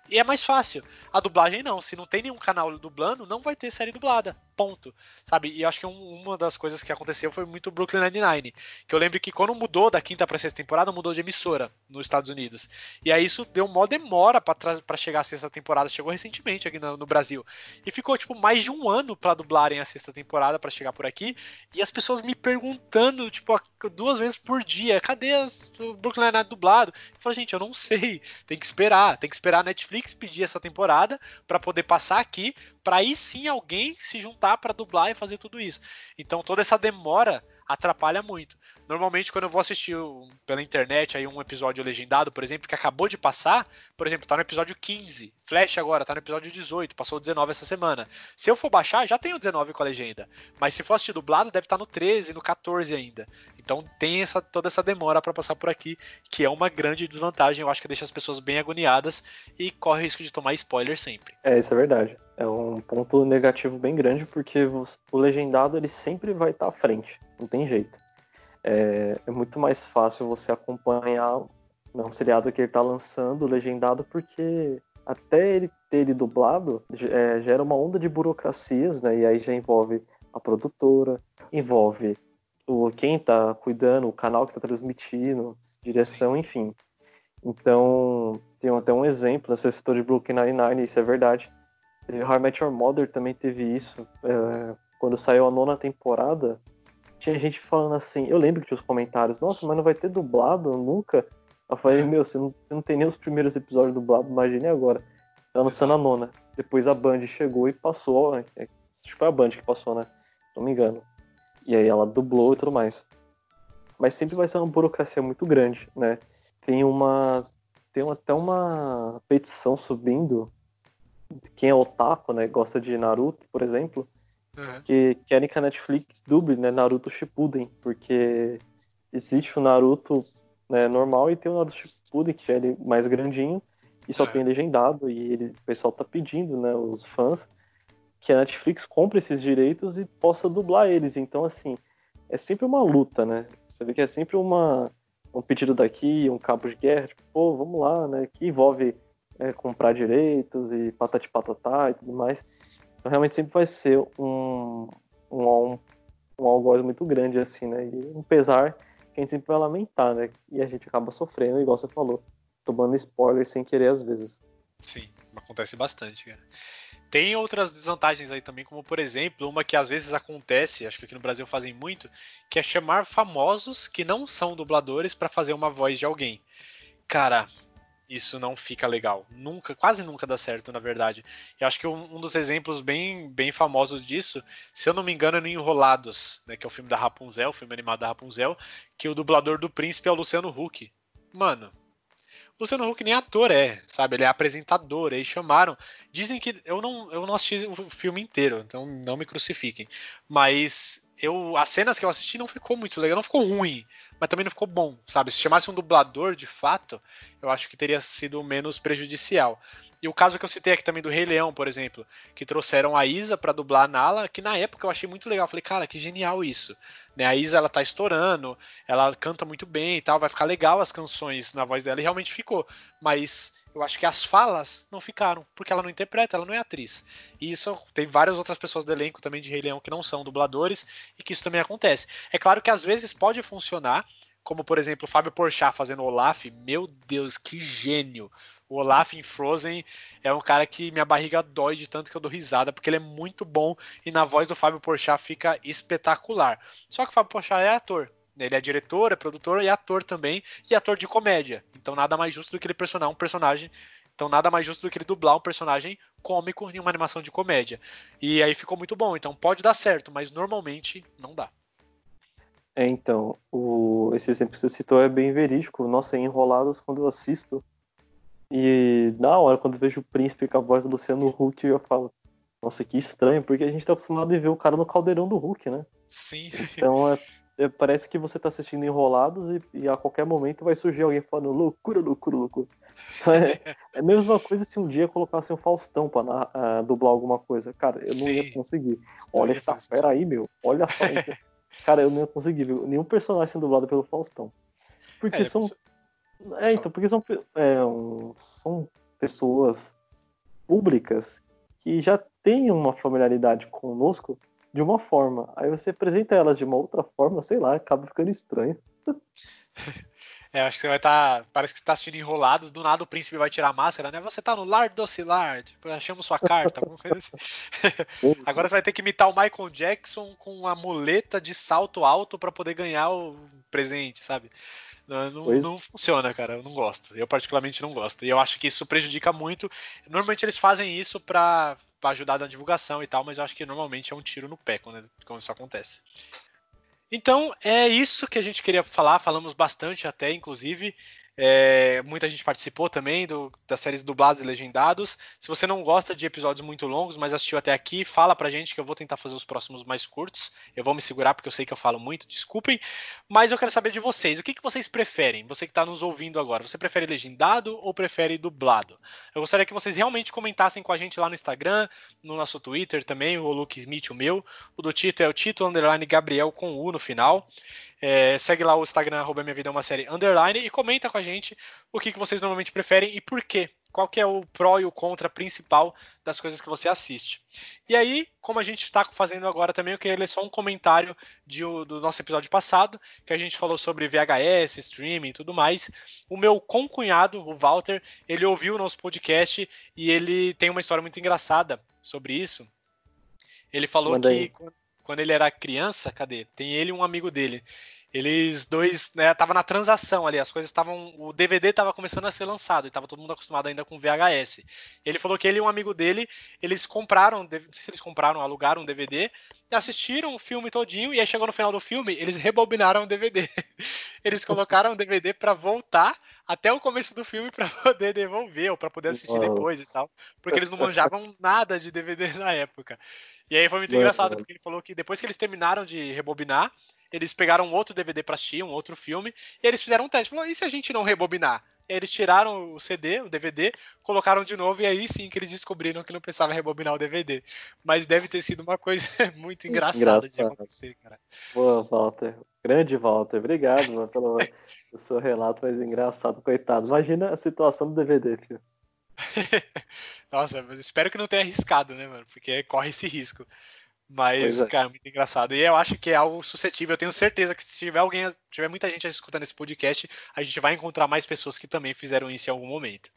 E é mais fácil. A dublagem não. Se não tem nenhum canal dublando, não vai ter série dublada. Ponto. Sabe? E acho que um, uma das coisas que aconteceu foi muito Brooklyn Nine-Nine. Que eu lembro que quando mudou da quinta pra sexta temporada, mudou de emissora nos Estados Unidos. E aí isso deu uma demora para chegar a sexta temporada. Chegou recentemente aqui no, no, Brasil. E ficou, tipo, mais de um ano para dublarem a sexta temporada para chegar por aqui. E as pessoas me perguntando, tipo, duas vezes por dia: cadê o Brooklyn Nine-Nine dublado? Eu falei, gente, eu não sei. Tem que esperar. Tem que esperar a Netflix Netflix pedir essa temporada para poder passar aqui, para aí sim alguém se juntar para dublar e fazer tudo isso. Então toda essa demora atrapalha muito. Normalmente, quando eu vou assistir pela internet aí um episódio legendado, por exemplo, que acabou de passar, por exemplo, tá no episódio 15, Flash agora tá no episódio 18, passou o 19 essa semana. Se eu for baixar, já tem o 19 com a legenda. Mas se for assistir dublado, deve estar tá no 13, no 14 ainda. Então tem essa, toda essa demora para passar por aqui, que é uma grande desvantagem. Eu acho que deixa as pessoas bem agoniadas e corre o risco de tomar spoiler sempre. É, isso é verdade. É um ponto negativo bem grande, porque o legendado ele sempre vai estar tá à frente. Não tem jeito é, é muito mais fácil você acompanhar um seriado que ele está lançando legendado, porque até ele ter ele dublado é, gera uma onda de burocracias, né? E aí já envolve a produtora, envolve o quem está cuidando, o canal que está transmitindo, direção, enfim. Então, tem até um exemplo, você citou de Brooklyn Nine-Nine, isso é verdade. How I Met Your Mother também teve isso. É, quando saiu a nona temporada, tinha gente falando assim, eu lembro que tinha os comentários, nossa, mas não vai ter dublado nunca? Eu falei, meu, você não, você não tem nem os primeiros episódios dublados, imagine agora. Tá lançando a nona. Depois a Band chegou e passou, é, acho que foi a Band que passou, né? Não me engano. E aí ela dublou e tudo mais. Mas sempre vai ser uma burocracia muito grande, né? Tem uma. Tem até uma petição subindo. Quem é otaku, né? Gosta de Naruto, por exemplo uhum. que querem que a Netflix duble né, Naruto Shippuden, porque existe o Naruto né, normal e tem o Naruto Shippuden, que é ele mais grandinho, e só é. tem legendado, e ele, o pessoal tá pedindo, né, os fãs, que a Netflix compre esses direitos e possa dublar eles. Então, assim, é sempre uma luta, né? Você vê que é sempre uma, um pedido daqui, um cabo de guerra, tipo, pô, vamos lá, né? Que envolve é, comprar direitos e patati patatá e tudo mais. Então, realmente sempre vai ser um, um, um, um muito grande, assim, né? E um pesar que a gente sempre vai lamentar, né? E a gente acaba sofrendo, igual você falou, tomando spoiler sem querer às vezes. Sim, acontece bastante, cara. Tem outras desvantagens aí também, como por exemplo, uma que às vezes acontece, acho que aqui no Brasil fazem muito, que é chamar famosos que não são dubladores para fazer uma voz de alguém. Cara, isso não fica legal. Nunca, quase nunca dá certo, na verdade. Eu acho que um, um, dos exemplos bem, bem famosos disso, se eu não me engano, é no Enrolados, né, que é o filme da Rapunzel, o filme animado da Rapunzel, que o dublador do príncipe é o Luciano Huck. Mano, Luciano Huck nem ator é, sabe? Ele é apresentador, aí chamaram. Dizem que eu não, eu não assisti o filme inteiro, então não me crucifiquem. Mas eu as cenas que eu assisti não ficou muito legal, não ficou ruim, mas também não ficou bom, sabe? Se chamasse um dublador de fato, eu acho que teria sido menos prejudicial. E o caso que eu citei aqui também do Rei Leão, por exemplo, que trouxeram a Isa para dublar a Nala, que na época eu achei muito legal. Falei, cara, que genial isso. Né? A Isa ela tá estourando, ela canta muito bem e tal, vai ficar legal as canções na voz dela, e realmente ficou. Mas eu acho que as falas não ficaram, porque ela não interpreta, ela não é atriz. E isso tem várias outras pessoas do elenco também de Rei Leão que não são dubladores e que isso também acontece. É claro que às vezes pode funcionar, como por exemplo o Fábio Porchat fazendo Olaf, meu Deus, que gênio. O Olaf em Frozen é um cara que minha barriga dói de tanto que eu dou risada, porque ele é muito bom e na voz do Fábio Porchat fica espetacular. Só que o Fábio Porchat é ator, Ele é diretor, é produtor e ator também, e ator de comédia. Então nada mais justo do que ele personar um personagem. Então nada mais justo do que ele dublar um personagem cômico em uma animação de comédia. E aí ficou muito bom. Então pode dar certo, mas normalmente não dá. É, então, o... esse exemplo que você citou é bem verídico. Nossa, em Enrolados, quando eu assisto, e na hora, quando eu vejo o príncipe com a voz do Luciano Huck, eu falo, nossa, que estranho, porque a gente tá acostumado a ver o cara no caldeirão do Hulk, né? Sim. Então é, é, (laughs) parece que você tá assistindo Enrolados e, e, a qualquer momento vai surgir alguém falando loucura, loucura, loucura. Então é, é a mesma coisa se um dia colocasse um Faustão pra uh, dublar alguma coisa. Cara, eu não Sim. ia conseguir. Olha, tá, peraí, meu. Olha só. (laughs) cara, eu não ia conseguir ver nenhum personagem sendo dublado pelo Faustão. Porque é, são. É, então, porque são, é, um, são pessoas públicas que já têm uma familiaridade conosco de uma forma. Aí você apresenta elas de uma outra forma, sei lá, acaba ficando estranho. É, acho que você vai estar. Tá, parece que você tá assistindo enrolados, do nada o príncipe vai tirar a máscara, né? Você tá no lar docilar, tipo, achamos sua carta, alguma coisa assim. Agora você vai ter que imitar o Michael Jackson com a muleta de salto alto para poder ganhar o presente, sabe? Não, não, não, funciona, cara. Eu não gosto. Eu, particularmente, não gosto. E eu acho que isso prejudica muito. Normalmente eles fazem isso para ajudar na divulgação e tal, mas eu acho que normalmente é um tiro no pé quando, quando isso acontece. Então, é isso que a gente queria falar. Falamos bastante até, inclusive. É, muita gente participou também do, das séries dublados e legendados. Se você não gosta de episódios muito longos, mas assistiu até aqui, fala pra gente que eu vou tentar fazer os próximos mais curtos. Eu vou me segurar porque eu sei que eu falo muito, desculpem. Mas eu quero saber de vocês. O que, que vocês preferem? Você que está nos ouvindo agora, você prefere legendado ou prefere dublado? Eu gostaria que vocês realmente comentassem com a gente lá no Instagram, no nosso Twitter também, o Luke Smith, o meu. O do Tito é o Tito Underline Gabriel com U no final. É, segue lá o Instagram, arroba minha vida é uma série underline e comenta com a gente o que, que vocês normalmente preferem e por quê. Qual que é o pró e o contra principal das coisas que você assiste. E aí, como a gente está fazendo agora também, eu queria ler só um comentário de, do nosso episódio passado, que a gente falou sobre VHS, streaming e tudo mais. O meu concunhado, o Walter, ele ouviu o nosso podcast e ele tem uma história muito engraçada sobre isso. Ele falou Manda que aí. quando ele era criança, cadê? Tem ele e um amigo dele. Eles dois, né, tava na transação ali, as coisas estavam, o DVD estava começando a ser lançado e tava todo mundo acostumado ainda com VHS. Ele falou que ele e um amigo dele, eles compraram, não sei se eles compraram, alugaram um DVD, assistiram o filme todinho e aí chegou no final do filme, eles rebobinaram o DVD. (laughs) Eles colocaram o DVD para voltar até o começo do filme para poder devolver ou para poder assistir depois e tal, porque eles não manjavam nada de DVD (laughs) na época. E aí foi muito engraçado, porque ele falou que depois que eles terminaram de rebobinar, eles pegaram outro DVD para assistir, um outro filme, e eles fizeram um teste. Falou, e se a gente não rebobinar? Eles tiraram o CD, o DVD, colocaram de novo, e aí sim que eles descobriram que não precisava rebobinar o DVD. Mas deve ter sido uma coisa (laughs) muito engraçada Engraçado. de acontecer, cara. Boa, Walter. Grande Walter. Obrigado mano, pelo (laughs) seu relato, mas engraçado, coitado. Imagina a situação do DVD, filho. (laughs) Nossa, espero que não tenha arriscado, né, mano? Porque corre esse risco. Mas, é. cara, muito engraçado. E eu acho que é algo suscetível. Eu tenho certeza que se tiver alguém, tiver muita gente escutando esse podcast, a gente vai encontrar mais pessoas que também fizeram isso em algum momento.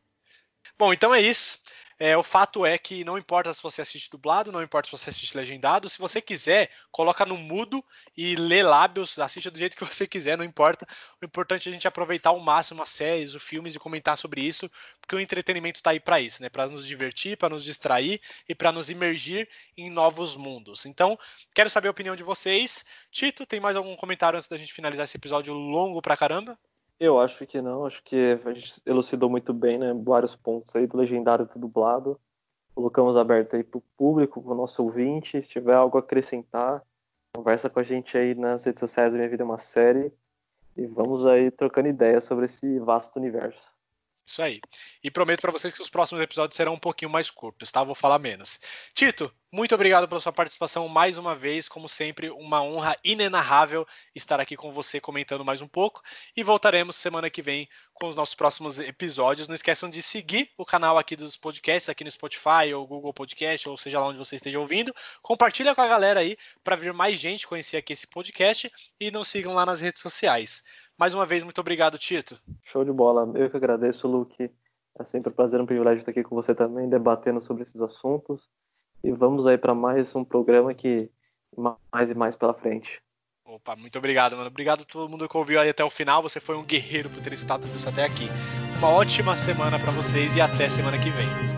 Bom, então é isso. É, o fato é que não importa se você assiste dublado, não importa se você assiste legendado, se você quiser, coloca no mudo e lê lábios, assiste do jeito que você quiser, não importa. O importante é a gente aproveitar ao máximo as séries, os filmes e comentar sobre isso, porque o entretenimento está aí para isso, né? Para nos divertir, para nos distrair e para nos imergir em novos mundos. Então, quero saber a opinião de vocês. Tito, tem mais algum comentário antes da gente finalizar esse episódio longo pra caramba? Eu acho que não, acho que a gente elucidou muito bem, né? Vários pontos aí do legendário do dublado. Colocamos aberto aí para o público, para o nosso ouvinte. Se tiver algo a acrescentar, conversa com a gente aí nas redes sociais da Minha Vida é uma Série. E vamos aí trocando ideias sobre esse vasto universo. Isso aí. E prometo para vocês que os próximos episódios serão um pouquinho mais curtos, tá? Vou falar menos. Tito, muito obrigado pela sua participação mais uma vez. Como sempre, uma honra inenarrável estar aqui com você comentando mais um pouco. E voltaremos semana que vem com os nossos próximos episódios. Não esqueçam de seguir o canal aqui dos podcasts, aqui no Spotify ou Google Podcast, ou seja lá onde você esteja ouvindo. Compartilha com a galera aí para ver mais gente conhecer aqui esse podcast. E nos sigam lá nas redes sociais. Mais uma vez, muito obrigado, Tito. Show de bola. Eu que agradeço, Luke. É sempre um prazer, um privilégio estar aqui com você também, debatendo sobre esses assuntos. E vamos aí para mais um programa que mais e mais pela frente. Opa, muito obrigado, mano. Obrigado a todo mundo que ouviu aí até o final. Você foi um guerreiro por ter escutado tudo isso até aqui. Uma ótima semana para vocês e até semana que vem.